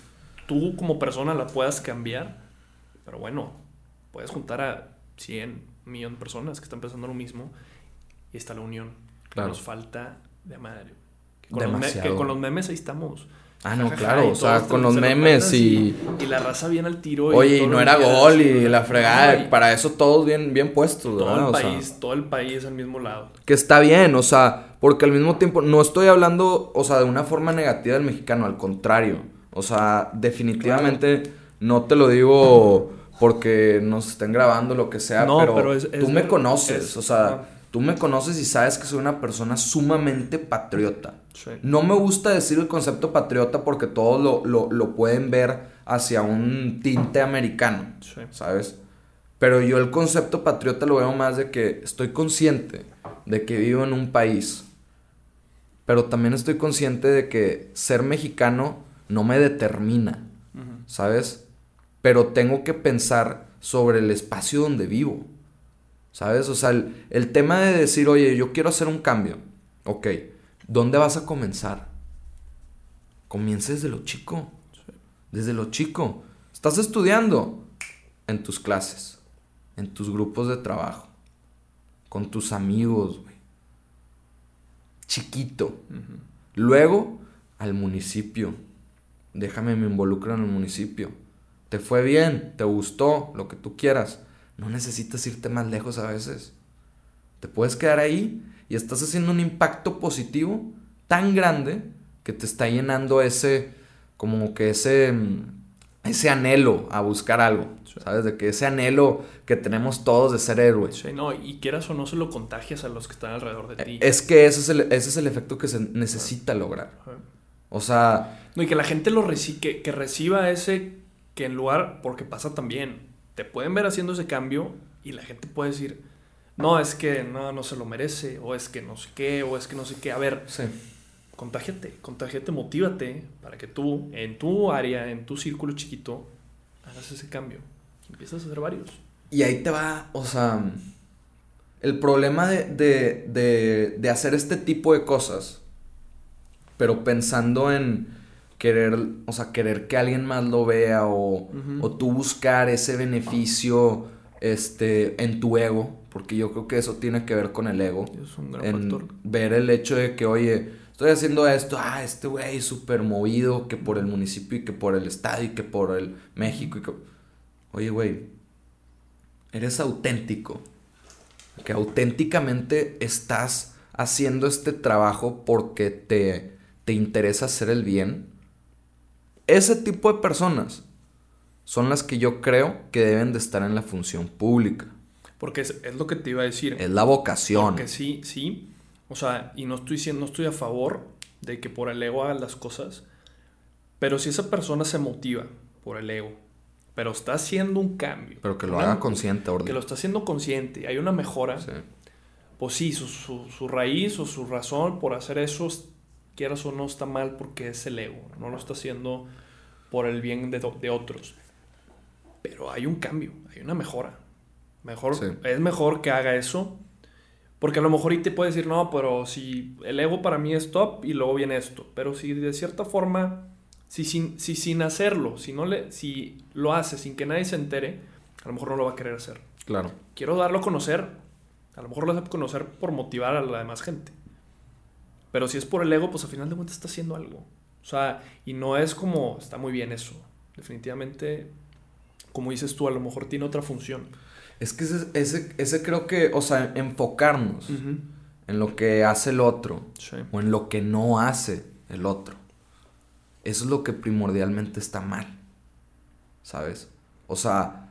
tú como persona la puedas cambiar, pero bueno, puedes juntar a 100, un millón de personas que están pensando lo mismo y está la unión. Claro. Nos falta de madre. Que con, los, Demasiado. que con los memes ahí estamos. Ah, no, claro, o sea, con los memes y... y la raza bien al tiro. Oye, y no era gol y la fregada, y para eso todos bien, bien puestos, todo ¿verdad? el O sea, país, todo el país al mismo lado. que está bien, o sea, porque al mismo tiempo no estoy hablando, o sea, de una forma negativa del mexicano, al contrario, o sea, definitivamente no te lo digo porque nos estén grabando lo que sea, No, pero, pero es- tú me conoces, es- o sea, ah. tú me conoces y sabes que soy una persona sumamente patriota. Sí. No me gusta decir el concepto patriota porque todos lo, lo, lo pueden ver hacia un tinte americano. Sí. ¿sabes? Pero yo el concepto patriota lo veo más de que estoy consciente de que vivo en un país, pero también estoy consciente de que ser mexicano no me determina. ¿sabes? Pero tengo que pensar sobre el espacio donde vivo, ¿sabes? O sea, el, el tema de decir, oye, yo quiero hacer un cambio, ok, ¿dónde vas a comenzar? Comienza desde lo chico, desde lo chico. ¿Estás estudiando? En tus clases, en tus grupos de trabajo, con tus amigos, güey. Chiquito. Luego, al municipio. Déjame me involucro en el municipio. Te fue bien, te gustó, lo que tú quieras. No necesitas irte más lejos a veces. Te puedes quedar ahí y estás haciendo un impacto positivo tan grande que te está llenando ese, como que ese, mm, ese anhelo a buscar algo. Sí. ¿Sabes? De que ese anhelo que tenemos todos de ser héroes. Sí, no, y quieras o no se lo contagias a los que están alrededor de ti. Es que ese es, el, ese es el efecto que se necesita lograr. O sea, No, y que la gente lo reci que, que reciba ese, que en lugar, porque pasa también, te pueden ver haciendo ese cambio y la gente puede decir, no, es que no, no se lo merece, o es que no sé qué, o es que no sé qué. A ver, sí. contágiate, contágiate, motívate para que tú, en tu área, en tu círculo chiquito, hagas ese cambio. Y empiezas a hacer varios. Y ahí te va, o sea, el problema de, de, de, de hacer este tipo de cosas, pero pensando en querer, o sea, querer que alguien más lo vea o, o tú buscar ese beneficio este, en tu ego, porque yo creo que eso tiene que ver con el ego. Es un gran en factor. ver el hecho de que, oye, estoy haciendo esto, ah, este güey súper movido, que por el municipio y que por el estado y que por el México y que... Oye, güey, eres auténtico. Que auténticamente estás haciendo este trabajo porque te, te interesa hacer el bien. Ese tipo de personas son las que yo creo que deben de estar en la función pública. Porque es, es lo que te iba a decir. Es la vocación. Porque sí, sí. O sea, y no estoy, diciendo- no estoy a favor de que por el ego hagan las cosas. Pero si esa persona se motiva por el ego, pero está haciendo un cambio. Pero que lo una- haga consciente, orden. Que lo está haciendo consciente hay una mejora. Sí. Pues sí, su, su- su raíz o su razón por hacer eso, es- quieras o no, está mal porque es el ego. No lo está haciendo por el bien de, de otros. Pero hay un cambio, hay una mejora. Mejor, Sí. Es mejor que haga eso. Porque a lo mejor y te puede decir, no, pero si el ego para mí es top y luego viene esto. Pero si de cierta forma, si sin, si sin hacerlo, si, no le, si lo hace sin que nadie se entere, a lo mejor no lo va a querer hacer Claro. quiero darlo a conocer. A lo mejor lo hace conocer por motivar a la demás gente. Pero si es por el ego, pues al final de cuentas está haciendo algo. O sea, y no es como, está muy bien eso. Definitivamente, como dices tú, a lo mejor tiene otra función. Es que ese, ese, ese creo que, o sea, enfocarnos en lo que hace el otro Sí. o en lo que no hace el otro. Eso es lo que primordialmente está mal. ¿Sabes? O sea,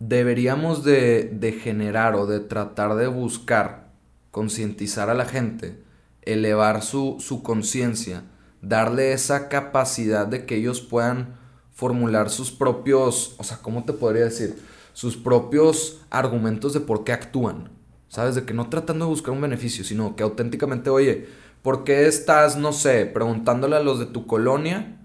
deberíamos de, de generar o de tratar de buscar concientizar a la gente, elevar su, su conciencia, darle esa capacidad de que ellos puedan formular sus propios, o sea, ¿cómo te podría decir? Sus propios argumentos de por qué actúan. ¿Sabes? De que no tratando de buscar un beneficio, sino que auténticamente, oye, ¿por qué estás, no sé, preguntándole a los de tu colonia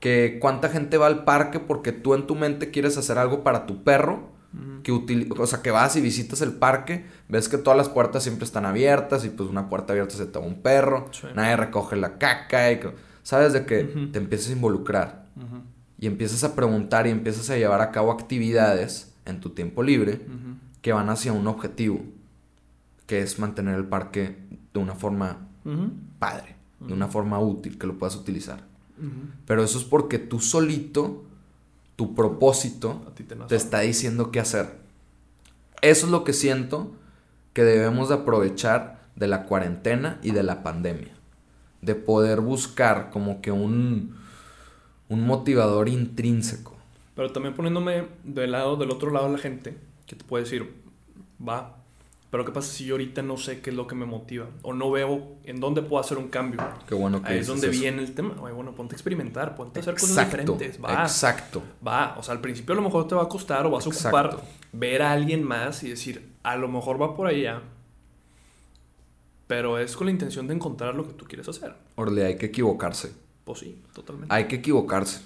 que cuánta gente va al parque porque tú en tu mente quieres hacer algo para tu perro? Que util- o sea, que vas y visitas el parque, ves que todas las puertas siempre están abiertas y pues una puerta abierta se te va un perro, Sí. nadie recoge la caca y sabes de que Ujú. te empiezas a involucrar Ujú, y empiezas a preguntar y empiezas a llevar a cabo actividades en tu tiempo libre ujú. que van hacia un objetivo, que es mantener el parque de una forma padre, de una forma útil, que lo puedas utilizar. Pero eso es porque tú solito, tu propósito, te está diciendo qué hacer. Eso es lo que siento que debemos de aprovechar de la cuarentena y de la pandemia. De poder buscar como que un, un motivador intrínseco. Pero también poniéndome del lado, del otro lado de la gente, que te puede decir, va, pero ¿qué pasa si yo ahorita no sé qué es lo que me motiva? O no veo en dónde puedo hacer un cambio. Qué bueno que Ahí es donde eso. viene el tema. Oye, bueno, ponte a experimentar, ponte a hacer cosas Exacto, diferentes. Va, exacto. va. O sea, al principio a lo mejor te va a costar o vas a Exacto. ocupar ver a alguien más y decir, a lo mejor va por allá. Pero es con la intención de encontrar lo que tú quieres hacer. Orle, hay que equivocarse. Pues sí, totalmente. Hay que equivocarse.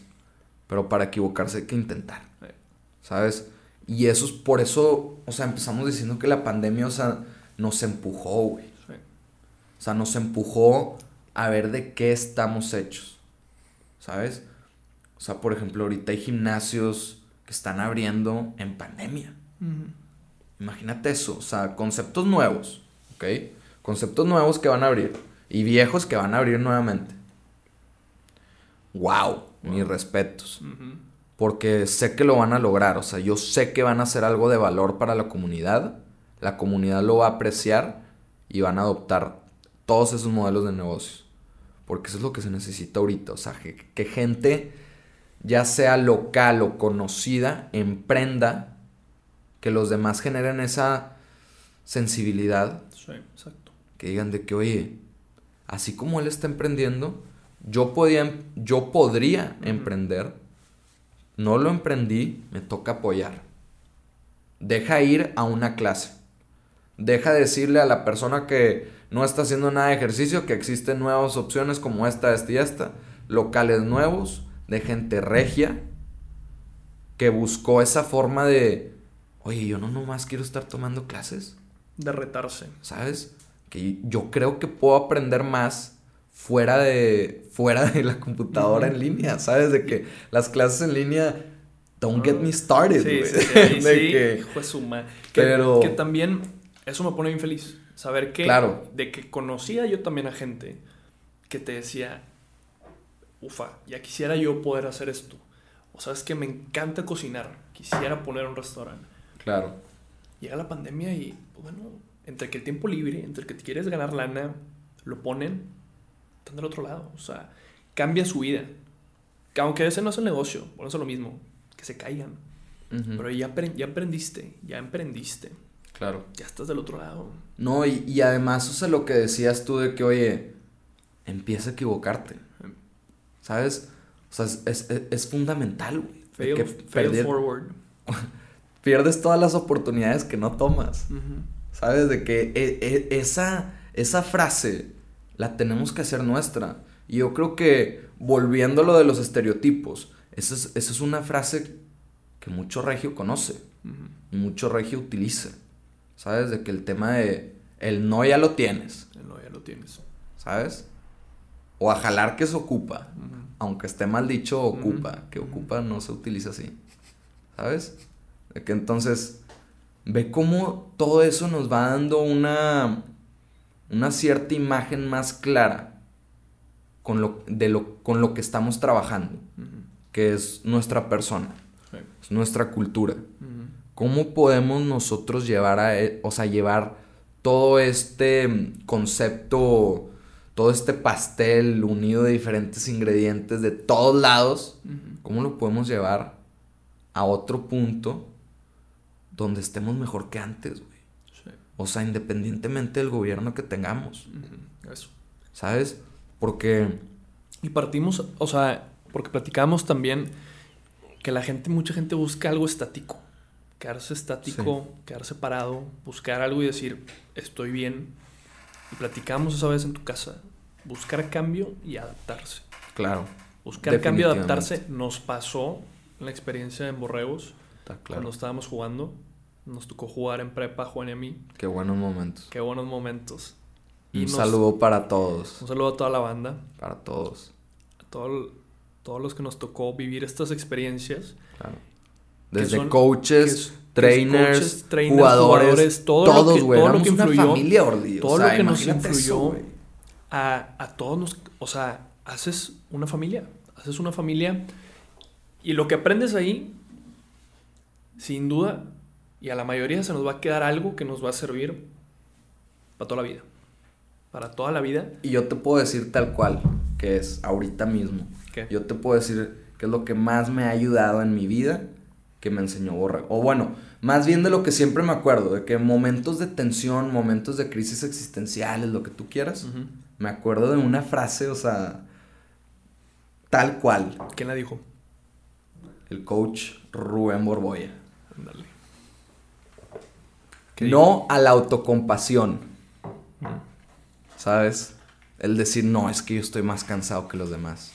Pero para equivocarse hay que intentar. Eh, ¿Sabes? Y eso es por eso, o sea, empezamos diciendo que la pandemia, o sea, nos empujó, güey. sí. O sea, nos empujó a ver de qué estamos hechos. ¿Sabes? O sea, por ejemplo, ahorita hay gimnasios que están abriendo en pandemia. Imagínate eso, o sea, conceptos nuevos, ¿ok? Conceptos nuevos que van a abrir y viejos que van a abrir nuevamente. Wow, mis respetos. Porque sé que lo van a lograr, o sea, yo sé que van a hacer algo de valor para la comunidad. La comunidad lo va a apreciar y van a adoptar todos esos modelos de negocios. Porque eso es lo que se necesita ahorita, o sea, que, que gente, ya sea local o conocida, emprenda, que los demás generen esa sensibilidad Sí, exacto. que digan de que, oye, así como él está emprendiendo, yo, podía, yo podría emprender. No lo emprendí, me toca apoyar. Deja ir a una clase. Deja decirle a la persona que no está haciendo nada de ejercicio que existen nuevas opciones como esta, esta y esta. Locales nuevos, de gente regia, que buscó esa forma de, oye, yo no nomás quiero estar tomando clases. De retarse. ¿sabes? Que yo creo que puedo aprender más fuera de, fuera de la computadora en línea, ¿sabes? De que las clases en línea don't get me started, Sí, güey. sí, sí, ahí De sí, que- hijo de su ma- Que, Pero- que también eso me pone bien feliz. Saber que Claro. de que conocía yo también a gente que te decía, ufa, ya quisiera yo poder hacer esto. O sabes que me encanta cocinar, quisiera poner un restaurante. Claro. Llega la pandemia y, pues, bueno, entre que el tiempo libre, entre que te quieres ganar lana, lo ponen, están del otro lado. O sea, cambia su vida. Que aunque ese no es el negocio, por eso es lo mismo, que se caigan. Pero ya, ya aprendiste, ya emprendiste, Claro. ya estás del otro lado. No, y, y además, o sea, lo que decías tú de que, oye, empieza a equivocarte. ¿Sabes? O sea, es, es- es fundamental, güey. Fail, que fail perder- forward. pierdes todas las oportunidades que no tomas. ¿Sabes? De que e- e- esa, esa frase la tenemos que hacer nuestra. Y yo creo que, volviendo a lo de los estereotipos, esa es, esa es una frase que mucho regio conoce mucho regio utiliza. ¿Sabes? De que el tema de el no ya lo tienes. No, ya lo tienes. ¿Sabes? O a jalar que se ocupa. Aunque esté mal dicho, ocupa. Que ocupa no se utiliza así. ¿Sabes? De que entonces, ve cómo todo eso nos va dando una, una cierta imagen más clara con lo, de lo, con lo que estamos trabajando, que es nuestra persona, Sí. es nuestra cultura. ¿Cómo podemos nosotros llevar a, e- o sea, llevar todo este mm, concepto, todo este pastel unido de diferentes ingredientes de todos lados, cómo lo podemos llevar a otro punto donde estemos mejor que antes, güey? O sea, independientemente del gobierno que tengamos. Eso. ¿sabes? Porque, Y partimos, o sea, porque platicamos también que la gente, mucha gente busca algo estático. Quedarse estático, quedarse parado, buscar algo y decir, estoy bien. Y platicamos esa vez en tu casa. Buscar cambio y adaptarse. claro, Buscar cambio y adaptarse nos pasó en la experiencia en Borregos, está cuando estábamos jugando. Nos tocó jugar en prepa, Juan y a mí. Qué buenos momentos. Qué buenos momentos. Un nos- saludo para todos, Un saludo a toda la banda. para todos, a todo todos los que nos tocó vivir estas experiencias. claro. Desde son- coaches, que trainers, coaches, trainers, jugadores, jugadores, todo lo todos, que- güey. todo lo que una influyó- o todo sea, lo que nos eso, influyó a, a todos nos... O sea, haces una familia. Haces una familia y lo que aprendes ahí, sin duda, y a la mayoría se nos va a quedar algo que nos va a servir para toda la vida. Para toda la vida. Y yo te puedo decir tal cual, que es ahorita mismo. ¿Qué? Yo te puedo decir que es lo que más me ha ayudado en mi vida, que me enseñó Borrego. O bueno, más bien de lo que siempre me acuerdo, de que momentos de tensión, momentos de crisis existenciales, lo que tú quieras, me acuerdo de una frase, o sea, tal cual, ¿Quién la dijo? el coach Rubén Borboya. Ándale. No a la autocompasión, Ujú. ¿sabes? El decir, no, es que yo estoy más cansado que los demás.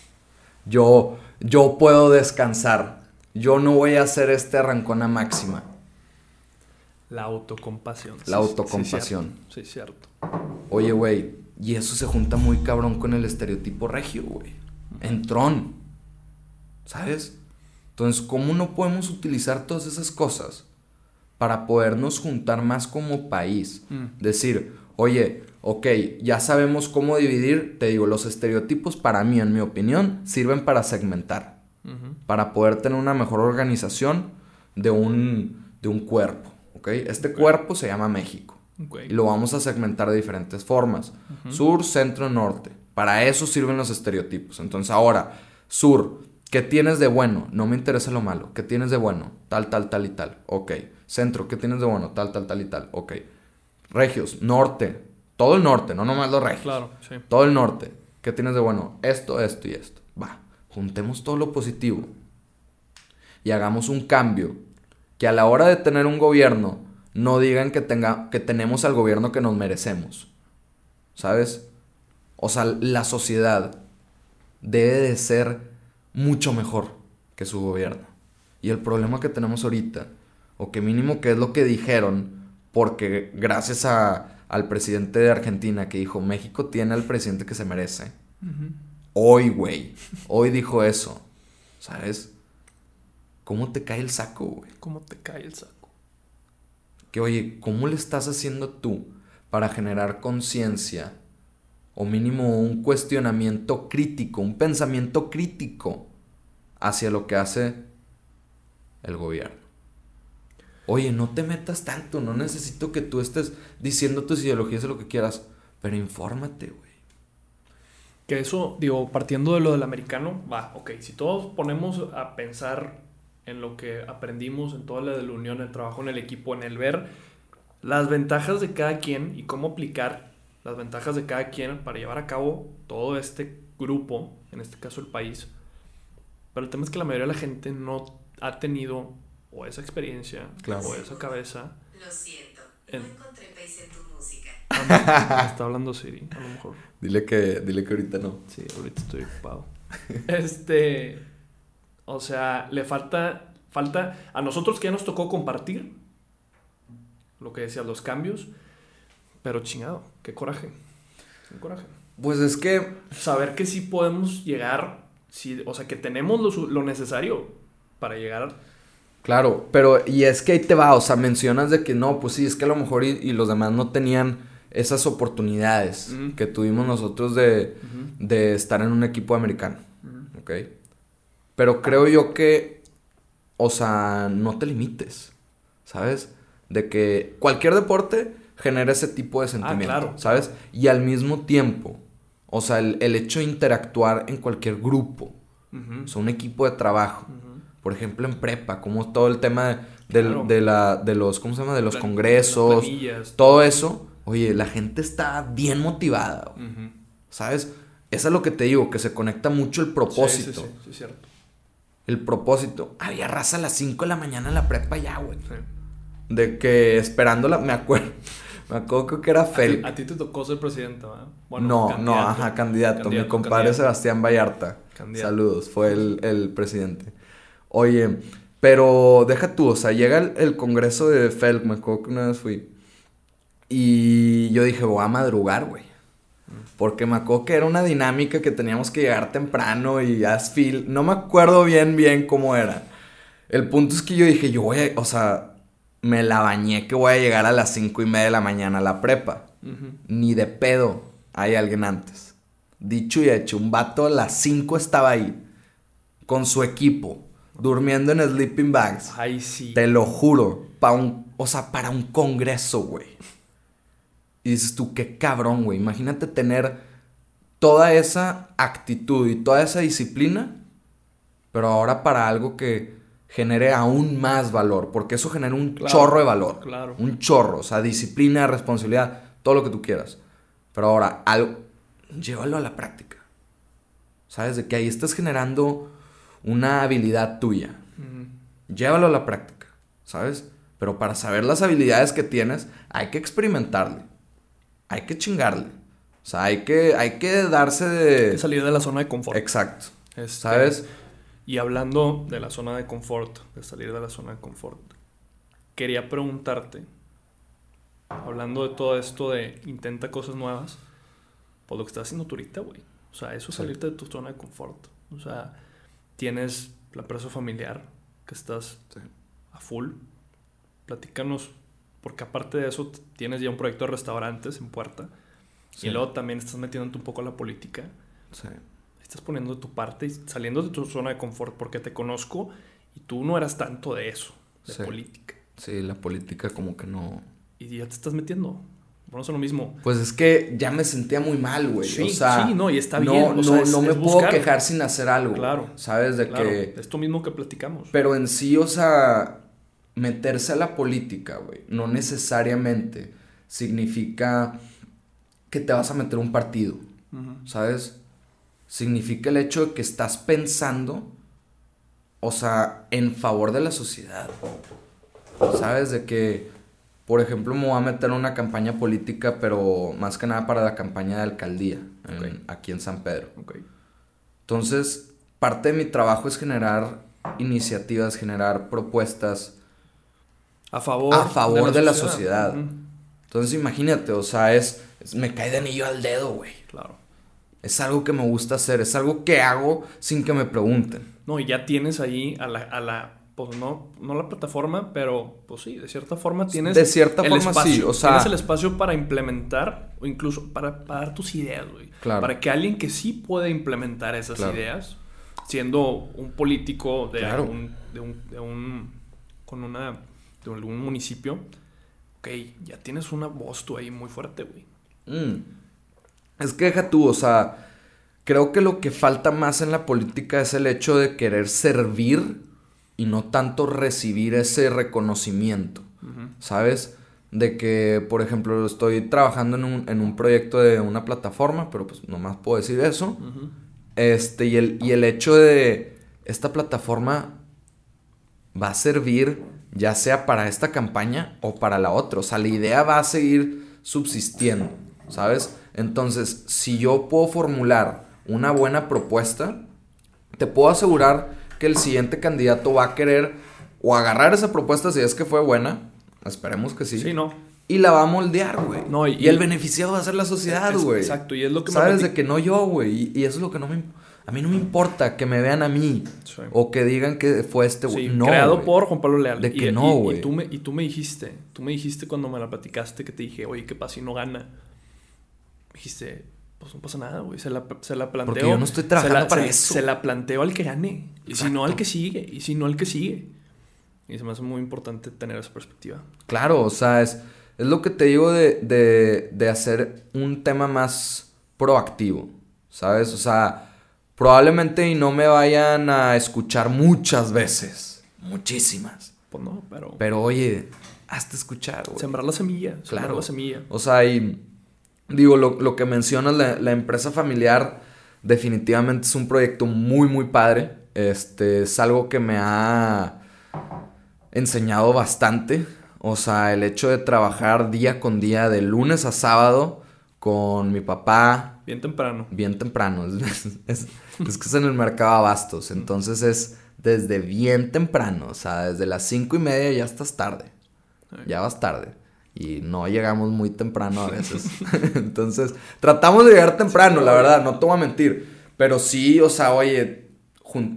Yo, yo puedo descansar. Yo no voy a hacer este arrancona máxima. La autocompasión. La autocompasión. Sí, cierto. Sí, cierto. Oye, güey, y eso se junta muy cabrón con el estereotipo regio, güey. Entrón. ¿Sabes? Entonces, ¿cómo no podemos utilizar todas esas cosas para podernos juntar más como país? Mm. Decir, oye, ok, ya sabemos cómo dividir, te digo, los estereotipos para mí, en mi opinión, sirven para segmentar, para poder tener una mejor organización de un, de un cuerpo, ¿ok? Este cuerpo se llama México y lo vamos a segmentar de diferentes formas, sur, centro, norte. Para eso sirven los estereotipos. Entonces, ahora, sur, ¿qué tienes de bueno? No me interesa lo malo. ¿Qué tienes de bueno? Tal, tal, tal y tal. Ok. Centro, ¿qué tienes de bueno? Tal, tal, tal y tal. Ok. Regios, norte. Todo el norte, no nomás los regios. Claro, sí. Todo el norte. ¿Qué tienes de bueno? Esto, esto y esto. Va. Juntemos todo lo positivo. Y hagamos un cambio. Que a la hora de tener un gobierno, no digan que, tenga, que tenemos al gobierno que nos merecemos. ¿Sabes? O sea, la sociedad debe de ser mucho mejor que su gobierno. Y el problema que tenemos ahorita, o que mínimo que es lo que dijeron, porque gracias a, al presidente de Argentina que dijo, México tiene al presidente que se merece. Hoy, güey. Hoy dijo eso. ¿Sabes? ¿cómo te cae el saco, güey? ¿Cómo te cae el saco? Que oye, ¿cómo le estás haciendo tú para generar conciencia o mínimo un cuestionamiento crítico, un pensamiento crítico hacia lo que hace el gobierno? Oye, no te metas tanto, no necesito que tú estés diciendo tus ideologías de lo que quieras, pero infórmate, güey. Que eso, digo, partiendo de lo del americano, va, ok, si todos ponemos a pensar en lo que aprendimos en toda la de la unión, el trabajo en el equipo, en el ver las ventajas de cada quien y cómo aplicar las ventajas de cada quien para llevar a cabo todo este grupo, en este caso el país. Pero el tema es que la mayoría de la gente no ha tenido o esa experiencia Claro. o esa cabeza. Lo siento, En- no encontré país en tu música. Ah, Está hablando Siri, a lo mejor. Dile que, dile que ahorita no. Sí, ahorita estoy ocupado. Este, o sea, le falta, falta a nosotros que ya nos tocó compartir lo que decías, los cambios, pero chingado, qué coraje, qué coraje. Pues es que Saber que sí podemos llegar, sí, o sea, que tenemos lo, lo necesario para llegar. Claro, pero y es que ahí te va, o sea, mencionas de que no, pues sí, es que a lo mejor y, y los demás no tenían esas oportunidades que tuvimos nosotros de, de estar en un equipo americano, ujú. ¿ok? Pero creo yo que, o sea, no te limites, ¿sabes? De que cualquier deporte genera ese tipo de sentimiento, claro. ¿sabes? Y al mismo tiempo, o sea, el, el hecho de interactuar en cualquier grupo, Ujú, o sea, un equipo de trabajo, por ejemplo, en prepa, como todo el tema Claro. de, la, de los, ¿cómo se llama? De los Plan- congresos, todo eso. Oye, la gente está bien motivada. ¿sabes? Eso es lo que te digo, que se conecta mucho el propósito. Sí, sí, sí, cierto. El propósito. Había raza a las 5 de la mañana en la prepa ya, güey. Sí. De que esperándola, me acuerdo. Me acuerdo que era A ti, Fel. a ti te tocó ser presidente, ¿verdad? no, no, candidato. ajá, candidato. Mi Candidato, compadre candidato. Sebastián Vallarta. Candidato. Saludos, fue el, el presidente. Oye, pero deja tú, o sea, llega el, el congreso de Felk, me acuerdo que una vez fui. Y yo dije, voy a madrugar, güey. Porque me acuerdo que era una dinámica que teníamos que llegar temprano y haz fil. No me acuerdo bien, bien cómo era. El punto es que yo dije, yo voy a, o sea, me la bañé que voy a llegar a las cinco y media de la mañana a la prepa. Ni de pedo hay alguien antes. Dicho y hecho, un vato a las 5 estaba ahí. Con su equipo. Durmiendo en sleeping bags. Ay, sí. Te lo juro. Pa un, o sea, para un congreso, güey. Y dices tú, qué cabrón, güey. Imagínate tener toda esa actitud y toda esa disciplina. Pero ahora para algo que genere aún más valor. Porque eso genera un Claro, chorro de valor. claro. Un chorro. O sea, disciplina, responsabilidad, todo lo que tú quieras. Pero ahora, algo, llévalo a la práctica. ¿Sabes? De que ahí estás generando una habilidad tuya. Llévalo a la práctica, ¿sabes? Pero para saber las habilidades que tienes, hay que experimentarle. Hay que chingarle. O sea, hay que, hay que darse Hay de... que salir de la zona de confort. Exacto. Este, ¿Sabes? Y hablando de la zona de confort, de salir de la zona de confort, quería preguntarte, hablando de todo esto de intenta cosas nuevas, pues lo que estás haciendo tú ahorita, güey. O sea, eso es salirte de tu zona de confort. O sea, tienes la empresa familiar, que estás Sí. a full. Platícanos, porque aparte de eso, tienes ya un proyecto de restaurantes en puerta. Sí. Y luego también estás metiéndote un poco a la política Sí. Estás poniendo de tu parte y saliendo de tu zona de confort porque te conozco y tú no eras tanto de eso, de Sí. política. Sí, la política como que no... Y ya te estás metiendo. Bueno, es lo mismo. Pues es que ya me sentía muy mal, güey. Sí, o sea, sí, no, y está no, bien, o no, sea, es- no me puedo buscar. quejar sin hacer algo. Claro. ¿Sabes? De Claro, que... esto mismo que platicamos. Pero en sí, o sea, meterse a la política, güey, no necesariamente significa que te vas a meter un partido. ¿sabes? Significa el hecho de que estás pensando, o sea, en favor de la sociedad. ¿Sabes? De que, por ejemplo, me voy a meter en una campaña política, pero más que nada para la campaña de alcaldía, en- aquí en San Pedro. Entonces, parte de mi trabajo es generar iniciativas, generar propuestas. A favor, A favor de la sociedad. Entonces, imagínate, o sea, es, es- me cae de anillo al dedo, güey. Claro. Es algo que me gusta hacer, es algo que hago sin que me pregunten. No, y ya tienes ahí a la, a la pues no, no la plataforma, pero pues sí, de cierta forma tienes De cierta el forma, espacio, sí, o sea- tienes el espacio para implementar o incluso para, para dar tus ideas, güey. Claro. Para que alguien que sí puede implementar esas Claro. ideas, siendo un político de, Claro. un, de un, de un, con una, de algún municipio, ok, ya tienes una voz tú ahí muy fuerte, güey. Mm. Es que deja tú, o sea, creo que lo que falta más en la política es el hecho de querer servir y no tanto recibir ese reconocimiento, ¿sabes? De que, por ejemplo, estoy trabajando en un, en un proyecto de una plataforma, pero pues nomás puedo decir eso. Este, y el, y el hecho de esta plataforma va a servir ya sea para esta campaña o para la otra. O sea, la idea va a seguir subsistiendo, ¿sabes? Entonces, si yo puedo formular una buena propuesta, te puedo asegurar que el siguiente candidato va a querer o agarrar esa propuesta si es que fue buena, esperemos que sí, Sí, no. y la va a moldear, güey. No, y- y, el beneficiado va a ser la sociedad, güey. exacto, y es lo que me Sabes de que no yo, güey. Y, y eso es lo que no me... A mí no me importa que me vean a mí. Sí. O que digan que fue este güey. Sí, no, creado por Juan Pablo Leal. De que no, güey. y tú me dijiste, tú me dijiste cuando me la platicaste que te dije, oye, ¿qué pasa si no gana? Dijiste, pues no pasa nada, güey. Se la, se la planteo. Porque yo no estoy trabajando se la, para se- eso. Se la planteo al que gane. Y si no, al que sigue. Y si no, al que sigue. Y se me hace muy importante tener esa perspectiva. Claro, o sea, es, es lo que te digo de, de, de hacer un tema más proactivo, ¿sabes? O sea, probablemente y no me vayan a escuchar muchas veces, muchísimas. Pues no, pero. Pero oye, hazte escuchar, güey. sembrar la semilla. Sembrar Claro. la semilla. O sea, y digo, lo, lo que mencionas, la, la empresa familiar, definitivamente es un proyecto muy, muy padre. Este, es algo que me ha enseñado bastante. O sea, el hecho de trabajar día con día, de lunes a sábado, con mi papá, Bien temprano. bien temprano. Es, es- es que es en el mercado abastos. Entonces es desde bien temprano. O sea, desde las cinco y media ya estás tarde. Ya vas tarde. Y no llegamos muy temprano a veces. Entonces, tratamos de llegar temprano, la verdad, no te voy a mentir. Pero sí, o sea, oye,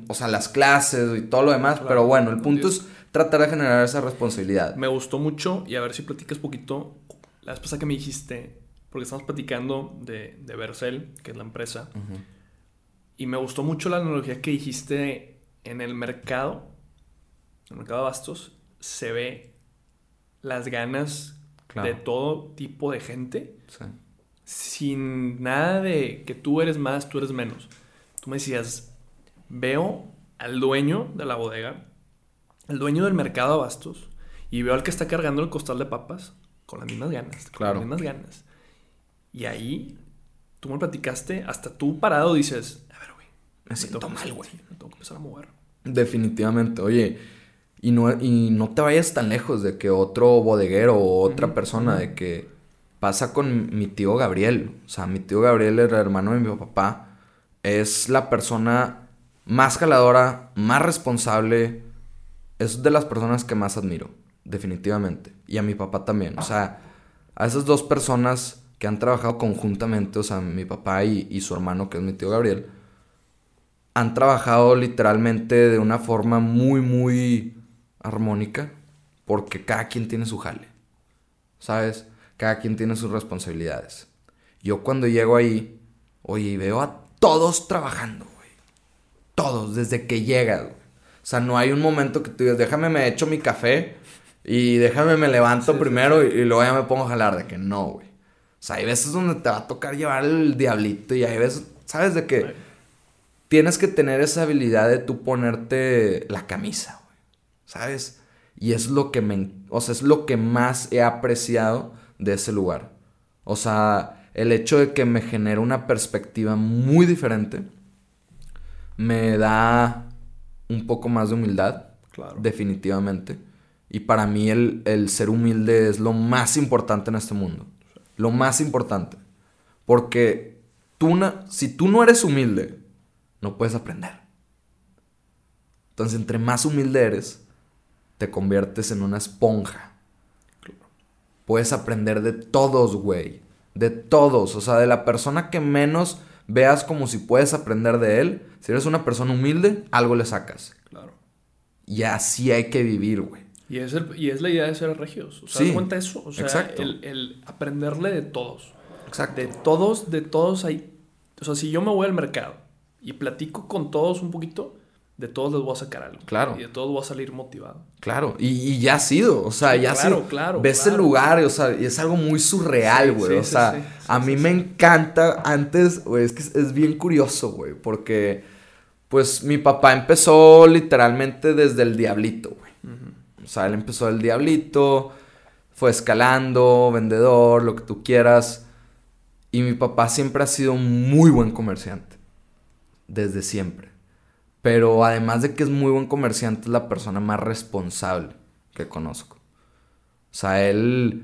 o sea, las clases y todo lo demás. Claro, pero bueno, el punto entiendo. es tratar de generar esa responsabilidad. Me gustó mucho y a ver si platicas poquito. La vez pasada que me dijiste, porque estamos platicando de, de Vercel, que es la empresa, y me gustó mucho la analogía que dijiste en el mercado, en el mercado de bastos, se ve las ganas Claro. de todo tipo de gente Sí. sin nada de que tú eres más, tú eres menos. Tú me decías, veo al dueño de la bodega, al dueño del mercado de abastos, y veo al que está cargando el costal de papas con las mismas ganas. Con Claro. las mismas ganas. Y ahí, tú me platicaste, hasta tú parado dices, a ver, güey. Me siento mal, güey. Me tengo que empezar a mover. Definitivamente, oye, y no, y no te vayas tan lejos de que otro bodeguero o otra persona, de que pasa con mi tío Gabriel. O sea, mi tío Gabriel, el hermano de mi papá, es la persona más jaladora, más responsable. Es de las personas que más admiro, definitivamente. Y a mi papá también. O sea, a esas dos personas que han trabajado conjuntamente, o sea, mi papá y, y su hermano, que es mi tío Gabriel, han trabajado literalmente de una forma muy, muy armónica, porque cada quien tiene su jale, ¿sabes? Cada quien tiene sus responsabilidades. Yo cuando llego ahí, oye, y veo a todos trabajando, güey. Todos, desde que llegas, güey. O sea, no hay un momento que tú digas, déjame me echo mi café y déjame me levanto Sí, sí, primero Y, y luego ya me pongo a jalar, de que no, güey. O sea, hay veces donde te va a tocar llevar el diablito y hay veces, ¿sabes? De que tienes que tener esa habilidad de tú ponerte la camisa, güey. ¿Sabes? Y es lo que me, o sea, es lo que más he apreciado de ese lugar. O sea, el hecho de que me genera una perspectiva muy diferente me da un poco más de humildad, Claro. definitivamente. Y para mí el, el ser humilde es lo más importante en este mundo. Lo más importante. Porque tú na- si tú no eres humilde, no puedes aprender. Entonces, entre más humilde eres, te conviertes en una esponja. Puedes aprender de todos, güey. De todos. O sea, de la persona que menos veas como si puedes aprender de él. Si eres una persona humilde, algo le sacas. Claro. Y así hay que vivir, güey. Y es, el- y es la idea de ser regios. O sea, Sí, ¿das cuenta eso? O sea, exacto. El, el aprenderle de todos. Exacto. De todos, de todos hay. O sea, si yo me voy al mercado y platico con todos un poquito, de todos les voy a sacar algo. Claro. Y de todos voy a salir motivado. Claro, y, y ya ha sido, o sea, ya ha sido. claro, Ves claro. el lugar, o sea, y es algo muy surreal, güey. sí, o sea, sí, a mí me encanta antes, güey, es que es, es bien curioso, güey, porque, pues, mi papá empezó literalmente desde el diablito, güey. O sea, él empezó el diablito, fue escalando, vendedor, lo que tú quieras. Y mi papá siempre ha sido un muy buen comerciante. Desde siempre. Pero además de que es muy buen comerciante, es la persona más responsable que conozco. O sea, él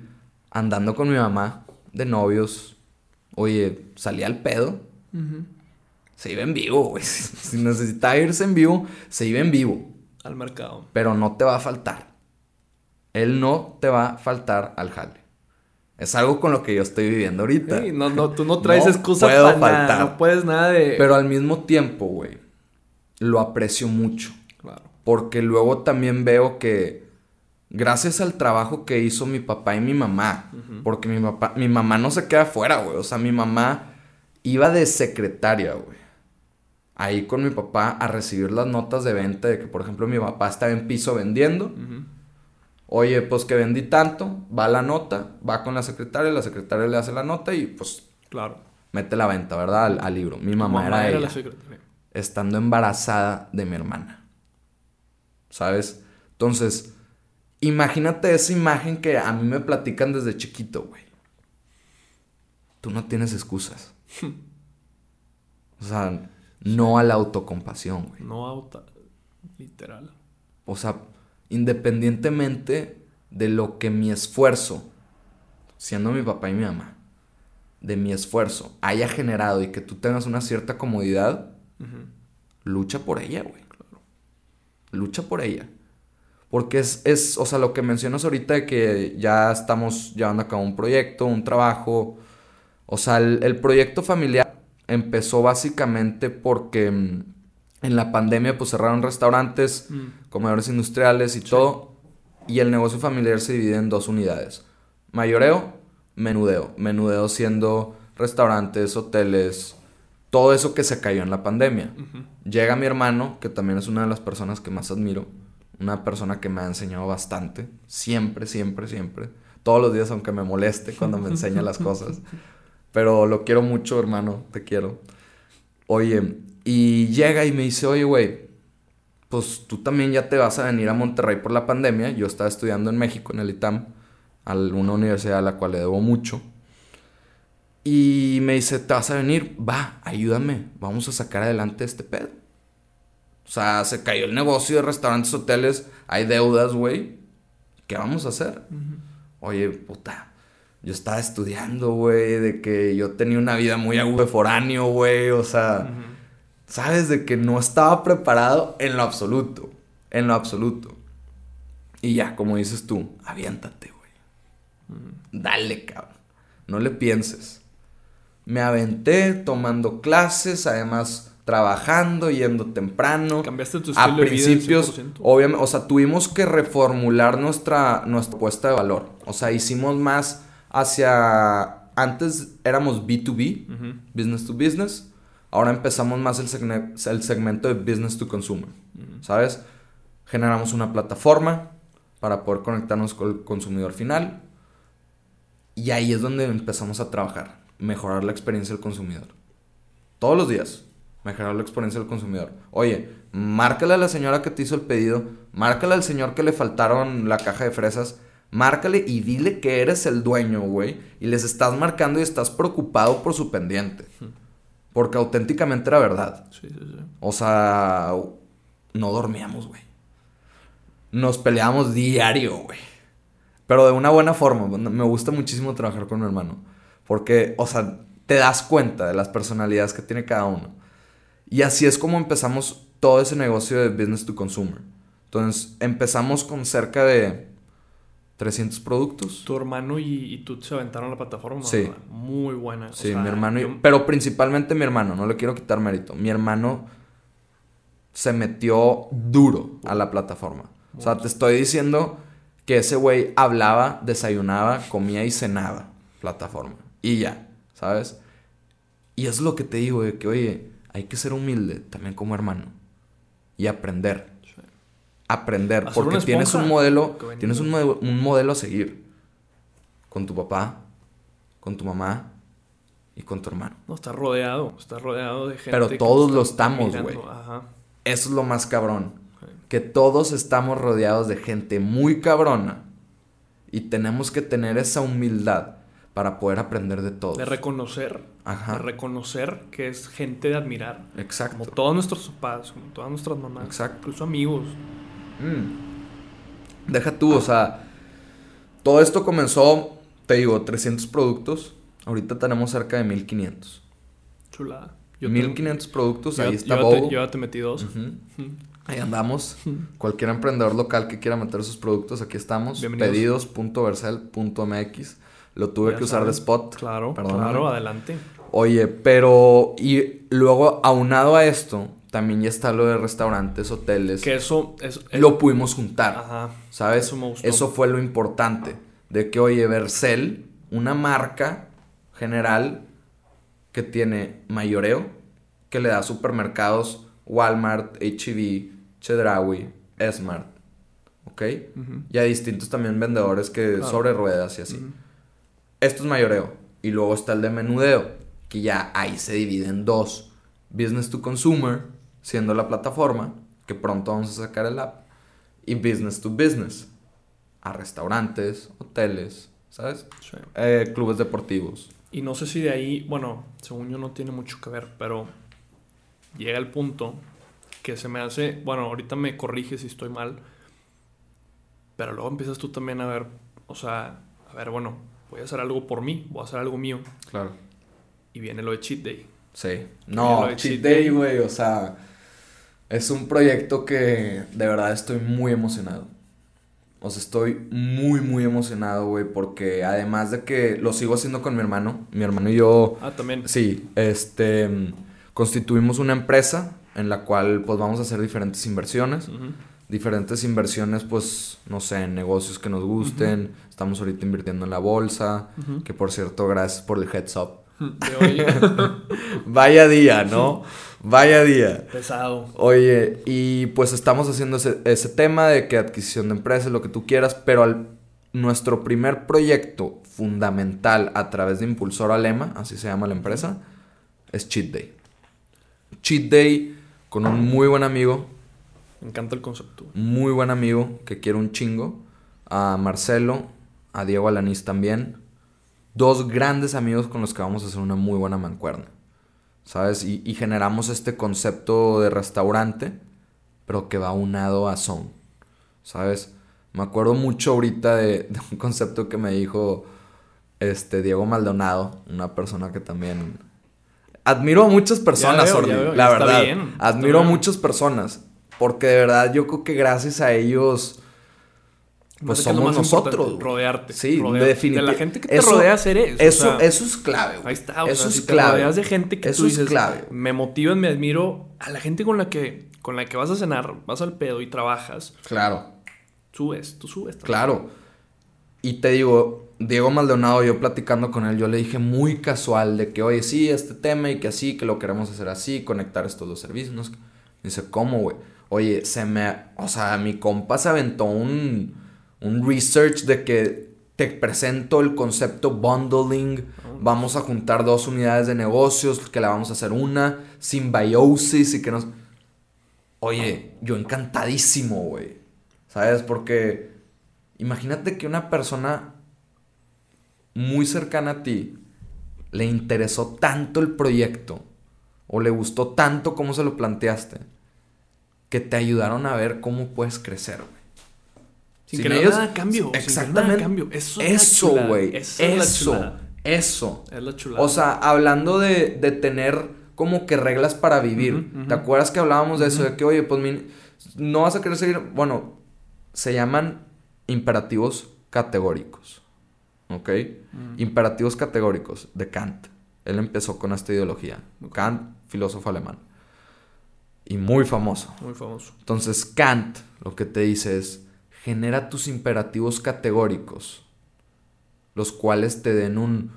andando con mi mamá de novios, oye, salía al pedo, se iba en vivo, güey. Si necesitaba irse en vivo, se iba en vivo. Al mercado. Pero no te va a faltar. Él no te va a faltar al jale. Es algo con lo que yo estoy viviendo ahorita. Sí, no, no, tú no traes No excusa puedo para nada. faltar. No puedes nada de. Pero al mismo tiempo, güey, lo aprecio mucho. Claro. Porque luego también veo que gracias al trabajo que hizo mi papá y mi mamá, porque mi papá, mi mamá no se queda fuera, güey. O sea, mi mamá iba de secretaria, güey. Ahí con mi papá a recibir las notas de venta de que, por ejemplo, mi papá estaba en piso vendiendo. Oye, pues que vendí tanto, va la nota, va con la secretaria, la secretaria le hace la nota y pues Claro. mete la venta, ¿verdad? Al, al libro. Mi mamá, era, ella la secretaria. Estando embarazada de mi hermana. ¿Sabes? Entonces, imagínate esa imagen que a mí me platican desde chiquito, güey. Tú no tienes excusas. O sea, no a la autocompasión, güey. No auto. Literal. O sea, independientemente de lo que mi esfuerzo, siendo mi papá y mi mamá, de mi esfuerzo haya generado y que tú tengas una cierta comodidad. Lucha por ella, güey. Lucha por ella. Porque es, es, o sea, lo que mencionas ahorita de que ya estamos llevando a cabo un proyecto, un trabajo. O sea, el, el proyecto familiar empezó básicamente porque mm, en la pandemia pues cerraron restaurantes, Mm. comedores industriales y todo. Y el negocio familiar se divide en dos unidades. Mayoreo, menudeo. Menudeo siendo restaurantes, hoteles, todo eso que se cayó en la pandemia. Llega mi hermano, que también es una de las personas que más admiro. Una persona que me ha enseñado bastante. Siempre, siempre, siempre. Todos los días, aunque me moleste cuando me enseña las cosas. Pero lo quiero mucho, hermano. Te quiero. Oye, y llega y me dice, oye, güey, pues tú también ya te vas a venir a Monterrey por la pandemia. Yo estaba estudiando en México, en el ITAM, a una universidad a la cual le debo mucho. Y me dice, ¿te vas a venir? Va, ayúdame, vamos a sacar adelante este pedo. O sea, se cayó el negocio de restaurantes, hoteles, hay deudas, güey. ¿Qué vamos a hacer? Oye, puta, yo estaba estudiando, güey, de que yo tenía una vida muy aguda foráneo, güey, o sea, sabes, de que no estaba preparado en lo absoluto, en lo absoluto. Y ya, como dices tú, aviéntate, güey. Dale, cabrón. No le pienses. Me aventé tomando clases, además trabajando, yendo temprano. Cambiaste tu A estilo de vida. en principios, 100%. obviamente, o sea, tuvimos que reformular nuestra, nuestra puesta de valor. O sea, hicimos más hacia... Antes éramos B2B, Ujú. business to business. Ahora empezamos más el, segne- el segmento de business to consumer. ¿Sabes? Generamos una plataforma para poder conectarnos con el consumidor final. Y ahí es donde empezamos a trabajar. Mejorar la experiencia del consumidor. Todos los días. Mejorar la experiencia del consumidor. Oye, márcale a la señora que te hizo el pedido. Márcale al señor que le faltaron la caja de fresas. Márcale y dile que eres el dueño, güey. Y les estás marcando y estás preocupado por su pendiente. Porque auténticamente era verdad. Sí, sí, sí. O sea, no dormíamos, güey. Nos peleábamos diario, güey. Pero de una buena forma. Me gusta muchísimo trabajar con mi hermano. Porque, o sea, te das cuenta de las personalidades que tiene cada uno. Y así es como empezamos todo ese negocio de business to consumer. Entonces, empezamos con cerca de 300 productos. Tu hermano y, y tú se aventaron la plataforma. Sí. ¿verdad? Muy buena. o Sí, sea, mi hermano. y- yo- Pero principalmente mi hermano, no le quiero quitar mérito. Mi hermano se metió duro a la plataforma. O sea, te estoy diciendo que ese güey hablaba, desayunaba, comía y cenaba plataforma. Y ya, ¿sabes? Y es lo que te digo, de que, oye, hay que ser humilde también como hermano. Y aprender. Aprender. Hacer Porque tienes un modelo, tienes un, modelo- un modelo a seguir. Con tu papá, con tu mamá y con tu hermano. No, estás rodeado, estás rodeado de gente. Pero todos lo está estamos, güey. Eso es lo más cabrón. Que todos estamos rodeados de gente muy cabrona. Y tenemos que tener esa humildad para poder aprender de todos. De reconocer. Ajá. De reconocer que es gente de admirar. Exacto. Como todos nuestros papás, como todas nuestras mamás. Exacto. Incluso amigos. Mm. Deja tú, o sea, todo esto comenzó, te digo, 300 productos. Ahorita tenemos cerca de 1500. Chulada. Yo 1500 productos, Yo, ahí yo está te- Bobo. yo ya te metí dos. Ahí andamos. Cualquier emprendedor local que quiera meter sus productos, aquí estamos. Bienvenidos. Lo tuve Ya que usar de spot. Claro, Perdóname. claro, adelante. Oye, pero. Y luego, aunado a esto, también ya está lo de restaurantes, hoteles. Que eso es. es- Lo pudimos juntar. Ajá. ¿Sabes? Eso me gustó. Eso fue lo importante. De que, oye, Vercel, una marca general que tiene mayoreo, que le da a supermercados Walmart, HEB, Chedraui, Smart. ¿Ok? Y a distintos también vendedores que Claro. sobre ruedas y así. Esto es mayoreo. Y luego está el de menudeo, que ya ahí se divide en dos. Business to consumer, siendo la plataforma, que pronto vamos a sacar el app. Y business to business, a restaurantes, hoteles, ¿sabes? Sí. Eh, clubes deportivos. Y no sé si de ahí, bueno, según yo no tiene mucho que ver, pero llega el punto que se me hace, bueno, ahorita me corrige si estoy mal, pero luego empiezas tú también a ver, o sea, a ver, bueno, voy a hacer algo por mí, voy a hacer algo mío, Claro. y viene lo de cheat day. Sí. No, Cheat Cheat Day, güey, o sea, es un proyecto que de verdad estoy muy emocionado. O sea, estoy muy, muy emocionado, güey, porque además de que lo sigo haciendo con mi hermano, mi hermano y yo, Ah, también. sí, este, constituimos una empresa en la cual, pues, vamos a hacer diferentes inversiones. Ujú. Diferentes inversiones, pues, no sé, en negocios que nos gusten. Estamos ahorita invirtiendo en la bolsa, que por cierto, gracias por el heads up. De hoy, Vaya día, ¿no? Vaya día. pesado. Oye, y pues estamos haciendo ese, ese tema de que adquisición de empresas, lo que tú quieras, pero al- nuestro primer proyecto fundamental a través de Impulsor Alema, así se llama la empresa, es Cheat Day. Cheat Day con un muy buen amigo, Me encanta el concepto. muy buen amigo que quiero un chingo, a Marcelo, a Diego Alanís también. Dos grandes amigos con los que vamos a hacer una muy buena mancuerna. ¿Sabes? Y, y generamos este concepto de restaurante, pero que va unado a son. ¿Sabes? Me acuerdo mucho ahorita de, de un concepto que me dijo este Diego Maldonado, una persona que también admiro a muchas personas, veo, ya Orly, veo, la verdad. bien, admiro a muchas personas, porque de verdad yo creo que gracias a ellos pues lo somos más nosotros. Rodearte. Sí, rodearte. definitivamente. De la gente que te rodea hacer eso. Eso, o sea, eso es clave, güey. Ahí está, o Eso sea, es si te clave. rodeas de gente que Eso tú es dices, clave. me motivan, me admiro, a la gente con la que con la que vas a cenar, vas al pedo y trabajas, Claro, subes, tú subes. también. claro. Y te digo, Diego Maldonado, yo platicando con él, yo le dije muy casual de que, oye, sí, este tema y que así, que lo queremos hacer así, conectar estos dos servicios. Dice, ¿cómo, güey? Oye, se me... O sea, mi compa se aventó un, un research de que te presento el concepto bundling. Vamos a juntar dos unidades de negocios, que la vamos a hacer una, simbiosis y que nos... Oye, yo encantadísimo, güey. ¿Sabes? Porque imagínate que una persona muy cercana a ti le interesó tanto el proyecto o le gustó tanto cómo se lo planteaste que te ayudaron a ver cómo puedes crecer, güey. Sin, Sin querer ellos- nada cambio. Exactamente. nada cambio. Eso, Eso, güey. Eso. Eso. Eso. Es la chulada. O sea, hablando de, de tener como que reglas para vivir. ¿Te acuerdas que hablábamos de eso? De que, oye, pues mi- no vas a querer seguir. Bueno, se llaman imperativos categóricos. ¿Ok? Imperativos categóricos de Kant. Él empezó con esta ideología. Kant, filósofo alemán. Y muy famoso. Muy famoso. Entonces Kant lo que te dice es, genera tus imperativos categóricos, los cuales te den un,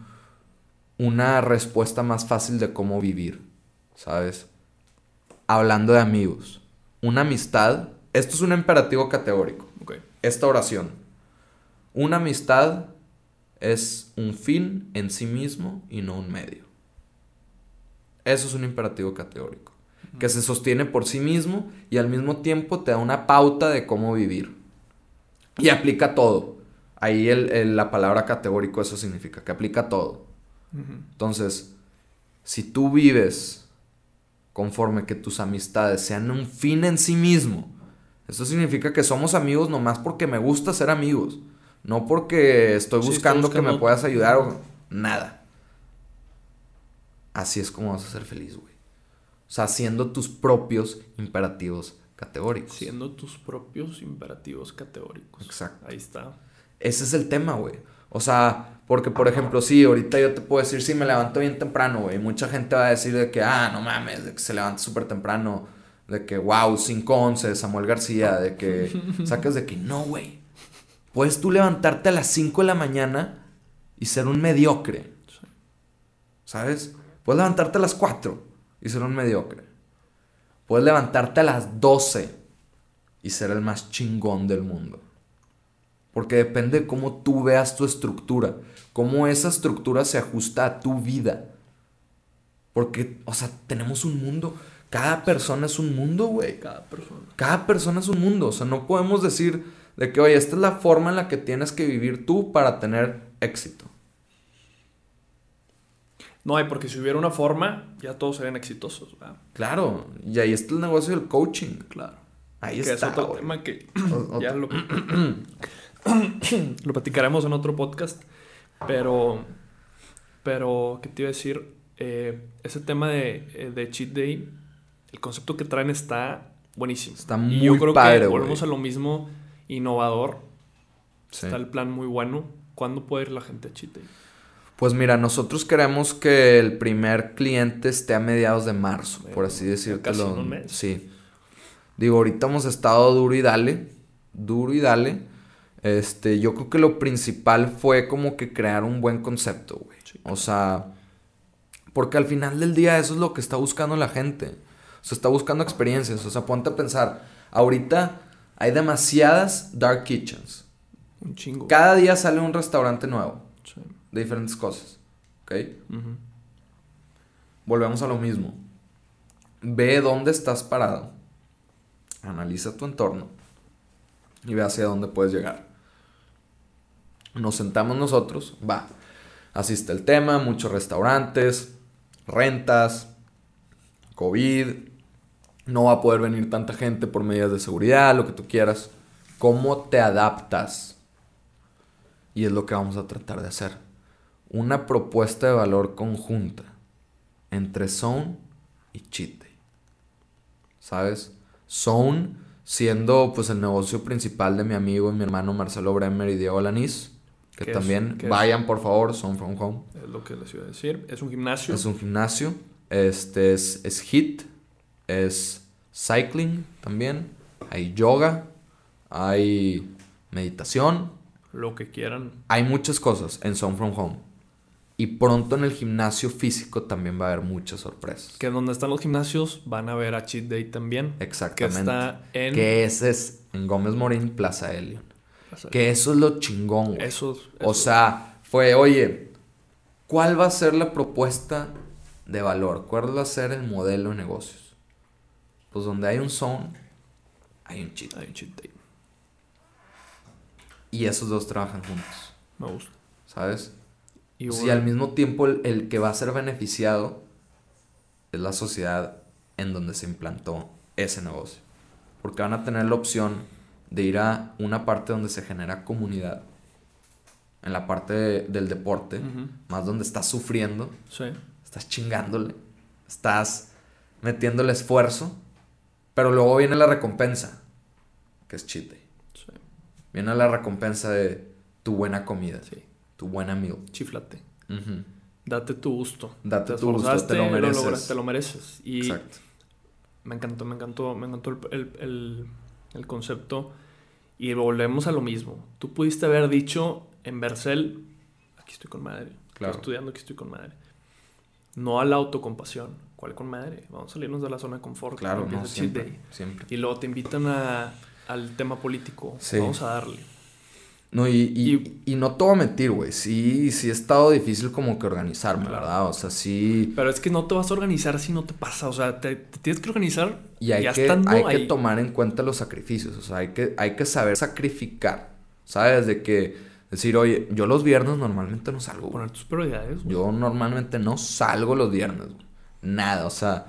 una respuesta más fácil de cómo vivir, ¿sabes? Hablando de amigos, una amistad, esto es un imperativo categórico, esta oración, una amistad es un fin en sí mismo y no un medio. Eso es un imperativo categórico, que se sostiene por sí mismo y al mismo tiempo te da una pauta de cómo vivir. Y aplica todo. Ahí el- el- la palabra categórico eso significa, que aplica todo. Entonces, si tú vives conforme que tus amistades sean un fin en sí mismo, eso significa que somos amigos nomás porque me gusta ser amigos, no porque estoy Sí, estoy buscando, que me buscando- puedas ayudar o nada. Así es como vas a ser feliz, güey. O sea, haciendo tus propios imperativos categóricos. Siendo tus propios imperativos categóricos. Exacto. Ahí está. Ese es el tema, güey. O sea, porque por ejemplo, sí, ahorita yo te puedo decir, sí, me levanto bien temprano, güey. Mucha gente va a decir de que, ah, no mames, de que se levanta súper temprano. De que, wow, 5-11, Samuel García. De que sacas de que, no, güey. Puedes tú levantarte a las 5 de la mañana y ser un mediocre. ¿Sabes? Puedes levantarte a las 4 y ser un mediocre. Puedes levantarte a las 12 y ser el más chingón del mundo. Porque depende de cómo tú veas tu estructura, cómo esa estructura se ajusta a tu vida. Porque, o sea, tenemos un mundo. Cada persona es un mundo, güey. Cada persona. Cada persona es un mundo. O sea, no podemos decir de que, oye, esta es la forma en la que tienes que vivir tú para tener éxito. No hay, porque si hubiera una forma, ya todos serían exitosos. ¿verdad? Claro, y ahí está el negocio del coaching. Claro. Ahí que está. es otro güey. tema que O- ya lo, lo platicaremos en otro podcast. Pero, pero, ¿qué te iba a decir? Eh, ese tema de, eh, de cheat day, el concepto que traen está buenísimo. Está Y muy yo creo padre, que güey. volvemos a lo mismo, innovador. Sí. Está el plan muy bueno. ¿Cuándo puede ir la gente a cheat day? Pues mira, nosotros queremos que el primer cliente esté a mediados de marzo, Bueno, por así casi en un mes. Sí. Digo, ahorita hemos estado duro y dale, duro y dale. Este, yo creo que lo principal fue como que crear un buen concepto, güey. Sí, O sea, porque al final del día eso es lo que está buscando la gente. O sea, está buscando experiencias. O sea, ponte a pensar, ahorita hay demasiadas dark kitchens. Un chingo. Cada día sale un restaurante nuevo. De diferentes cosas. ¿Ok? Volvemos a lo mismo. Ve dónde estás parado. Analiza tu entorno. Y ve hacia dónde puedes llegar. Nos sentamos nosotros. Va. Asiste el tema. Muchos restaurantes. Rentas. COVID. No va a poder venir tanta gente por medidas de seguridad. Lo que tú quieras. ¿Cómo te adaptas? Y es lo que vamos a tratar de hacer. Una propuesta de valor conjunta entre Zone y Cheat Day. ¿Sabes? Zone siendo pues el negocio principal de mi amigo y mi hermano Marcelo Bremer y Diego Lanís. Que también vayan por favor, Zone from Home. Es lo que les iba a decir. Es un gimnasio. Es un gimnasio. Este es, es HIT. Es cycling también. Hay yoga. Hay meditación. Lo que quieran. Hay muchas cosas en Zone from Home. Y pronto en el gimnasio físico también va a haber muchas sorpresas. Que donde están los gimnasios van a ver a Cheat Day también. Que Exactamente. está en. Que ese es en Gómez Morín, Plaza Elion. Que eso es lo chingón, güey. Eso, O sea, fue, oye, ¿cuál va a ser la propuesta de valor? ¿Cuál va a ser el modelo de negocios? Pues donde hay un zone, hay un cheat. Hay un Cheat Day. Y esos dos trabajan juntos, Me gusta. ¿sabes? Y Si bueno, al mismo tiempo el, el que va a ser beneficiado es la sociedad en donde se implantó ese negocio. Porque van a tener la opción de ir a una parte donde se genera comunidad. En la parte de- del deporte, más donde estás sufriendo, Sí. estás chingándole, estás metiéndole esfuerzo, pero luego viene la recompensa, que es. Sí. Viene la recompensa de tu buena comida, Sí. Tu buena meal. Chiflate. Date tu gusto. Date Te tu gusto, te lo mereces. lograste, te lo mereces. Y, Exacto. Me encantó, me encantó, me encantó el, el- el- concepto. Y volvemos a lo mismo. Tú pudiste haber dicho en Vercel, aquí estoy con madre. Claro. Estoy estudiando, aquí estoy con madre. No a la autocompasión. ¿Cuál con madre? Vamos a salirnos de la zona de confort. Claro, no, siempre, siempre. Y luego te invitan a- al tema político. Sí. Vamos a darle. No, y, y, y no te voy a mentir, güey. Sí, sí ha estado difícil como que organizarme, Claro. ¿verdad? O sea, sí. Pero es que no te vas a organizar si no te pasa. O sea, te, te tienes que organizar Y hay, ya que, estando hay que tomar en cuenta los sacrificios. O sea, hay que, hay que saber sacrificar. ¿Sabes? De que decir, oye, yo los viernes normalmente no salgo. Poner tus prioridades. güey. Yo normalmente no salgo los viernes. güey. Nada, o sea.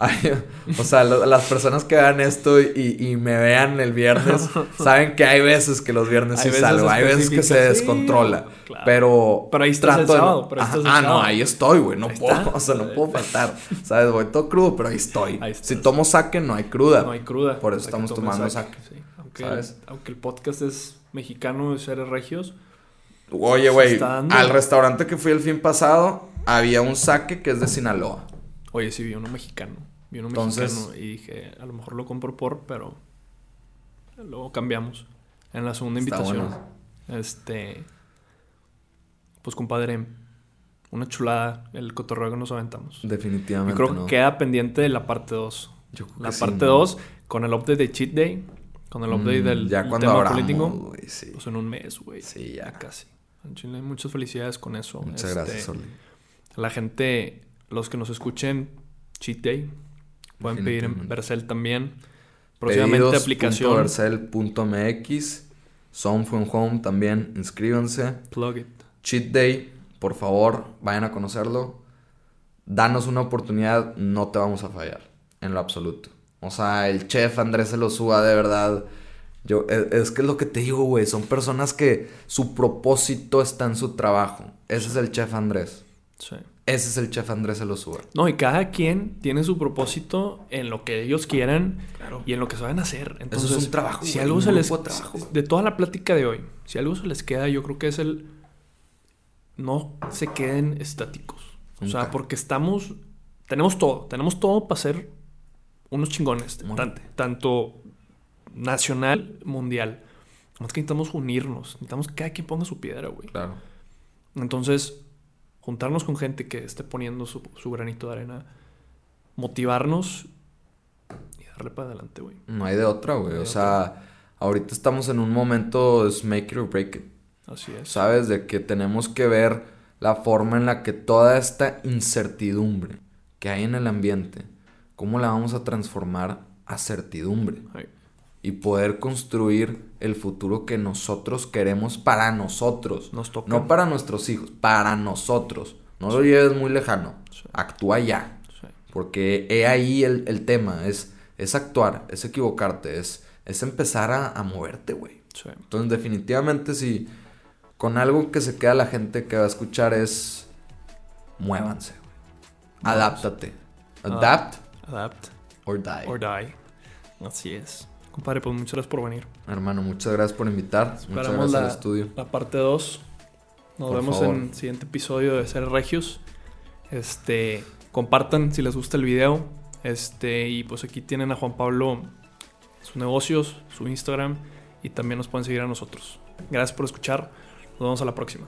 Ay, o sea, lo- las personas que vean esto y, y me vean el viernes saben que hay veces que los viernes sí salgo. Hay veces que se sí, descontrola. claro. Pero. Pero ahí estás trato de no- sábado, pero ahí estás el Ah, no, ahí estoy, güey. No Ahí puedo. está. O sea, no puedo faltar. ¿Sabes? Voy todo crudo, pero ahí estoy. Ahí si tomo saque, no hay cruda. No hay cruda. Por eso estamos tomando saque, saque. sí. Aunque, ¿Sabes? aunque el podcast es mexicano de seres regios. Oye, güey, al restaurante que fui el fin pasado, había un saque que es de Sinaloa. Oye, sí, vi uno mexicano. Vi uno Entonces- mexicano y dije, a lo mejor lo compro por, pero luego cambiamos. En la segunda invitación. bueno. Este. Pues compadre, una chulada el cotorreo que nos aventamos. Definitivamente Yo creo no. que queda pendiente de la parte 2. Yo creo La sí, parte ¿no? 2 con el update de Cheat Day, con el update Mm, del, ya cuando tema abramos, político. sí. Pues en un mes, güey. Sí, ya. casi. En Chile, muchas felicidades con eso. Muchas Este, gracias, Oli. La gente, los que nos escuchen, Cheat Day, pueden pedir en. Vercel también. Próximamente aplicación. Pedidos.vercel.mx Son From Home también, inscríbanse. Plug it. Cheat Day, por favor, vayan a conocerlo. Danos una oportunidad, no te vamos a fallar, en lo absoluto. O sea, el chef Andrés se lo suba de verdad. Yo, es, es que es lo que te digo, güey. Son personas que su propósito está en su trabajo. Ese es el chef Andrés. Sí. Ese es el chef Andrés se lo suba. No, y cada quien tiene su propósito en lo que ellos quieran Claro. y en lo que saben hacer. Entonces, es un trabajo, Si güey, algo un se les de trabajo. de toda la plática de hoy, si algo se les queda, yo creo que es el no se queden estáticos. O sea, porque estamos tenemos todo, tenemos todo para ser unos chingones, tanto nacional, mundial. Más que necesitamos unirnos, necesitamos que cada quien ponga su piedra, güey. Claro. Entonces, juntarnos con gente que esté poniendo su, su granito de arena, motivarnos y darle para adelante, güey. No hay de otra, güey. No O sea, ahorita estamos en un momento es make it or break it. Así es. ¿Sabes? De que tenemos que ver la forma en la que toda esta incertidumbre que hay en el ambiente, cómo la vamos a transformar a certidumbre Ay, y poder construir el futuro que nosotros queremos para nosotros. Nos toca. No para nuestros hijos, para nosotros. No lo lleves muy lejano. Sí. Actúa ya. Sí. Porque he ahí el, el tema. Es, es actuar, es equivocarte, es, es empezar a, a moverte, güey. Entonces, definitivamente, si con algo que se queda la gente que va a escuchar es muévanse, güey. Adáptate. Adapt Adapt or die. or die. Así es. Compadre, pues muchas gracias por venir. Hermano, muchas gracias por invitar. Muchas Esperamos gracias al la, estudio. la parte 2. Nos Por vemos favor. en el siguiente episodio de Ser Regios. Este, compartan si les gusta el video. Este, y pues aquí tienen a Juan Pablo sus negocios, su Instagram y también nos pueden seguir a nosotros. Gracias por escuchar. Nos vemos a la próxima.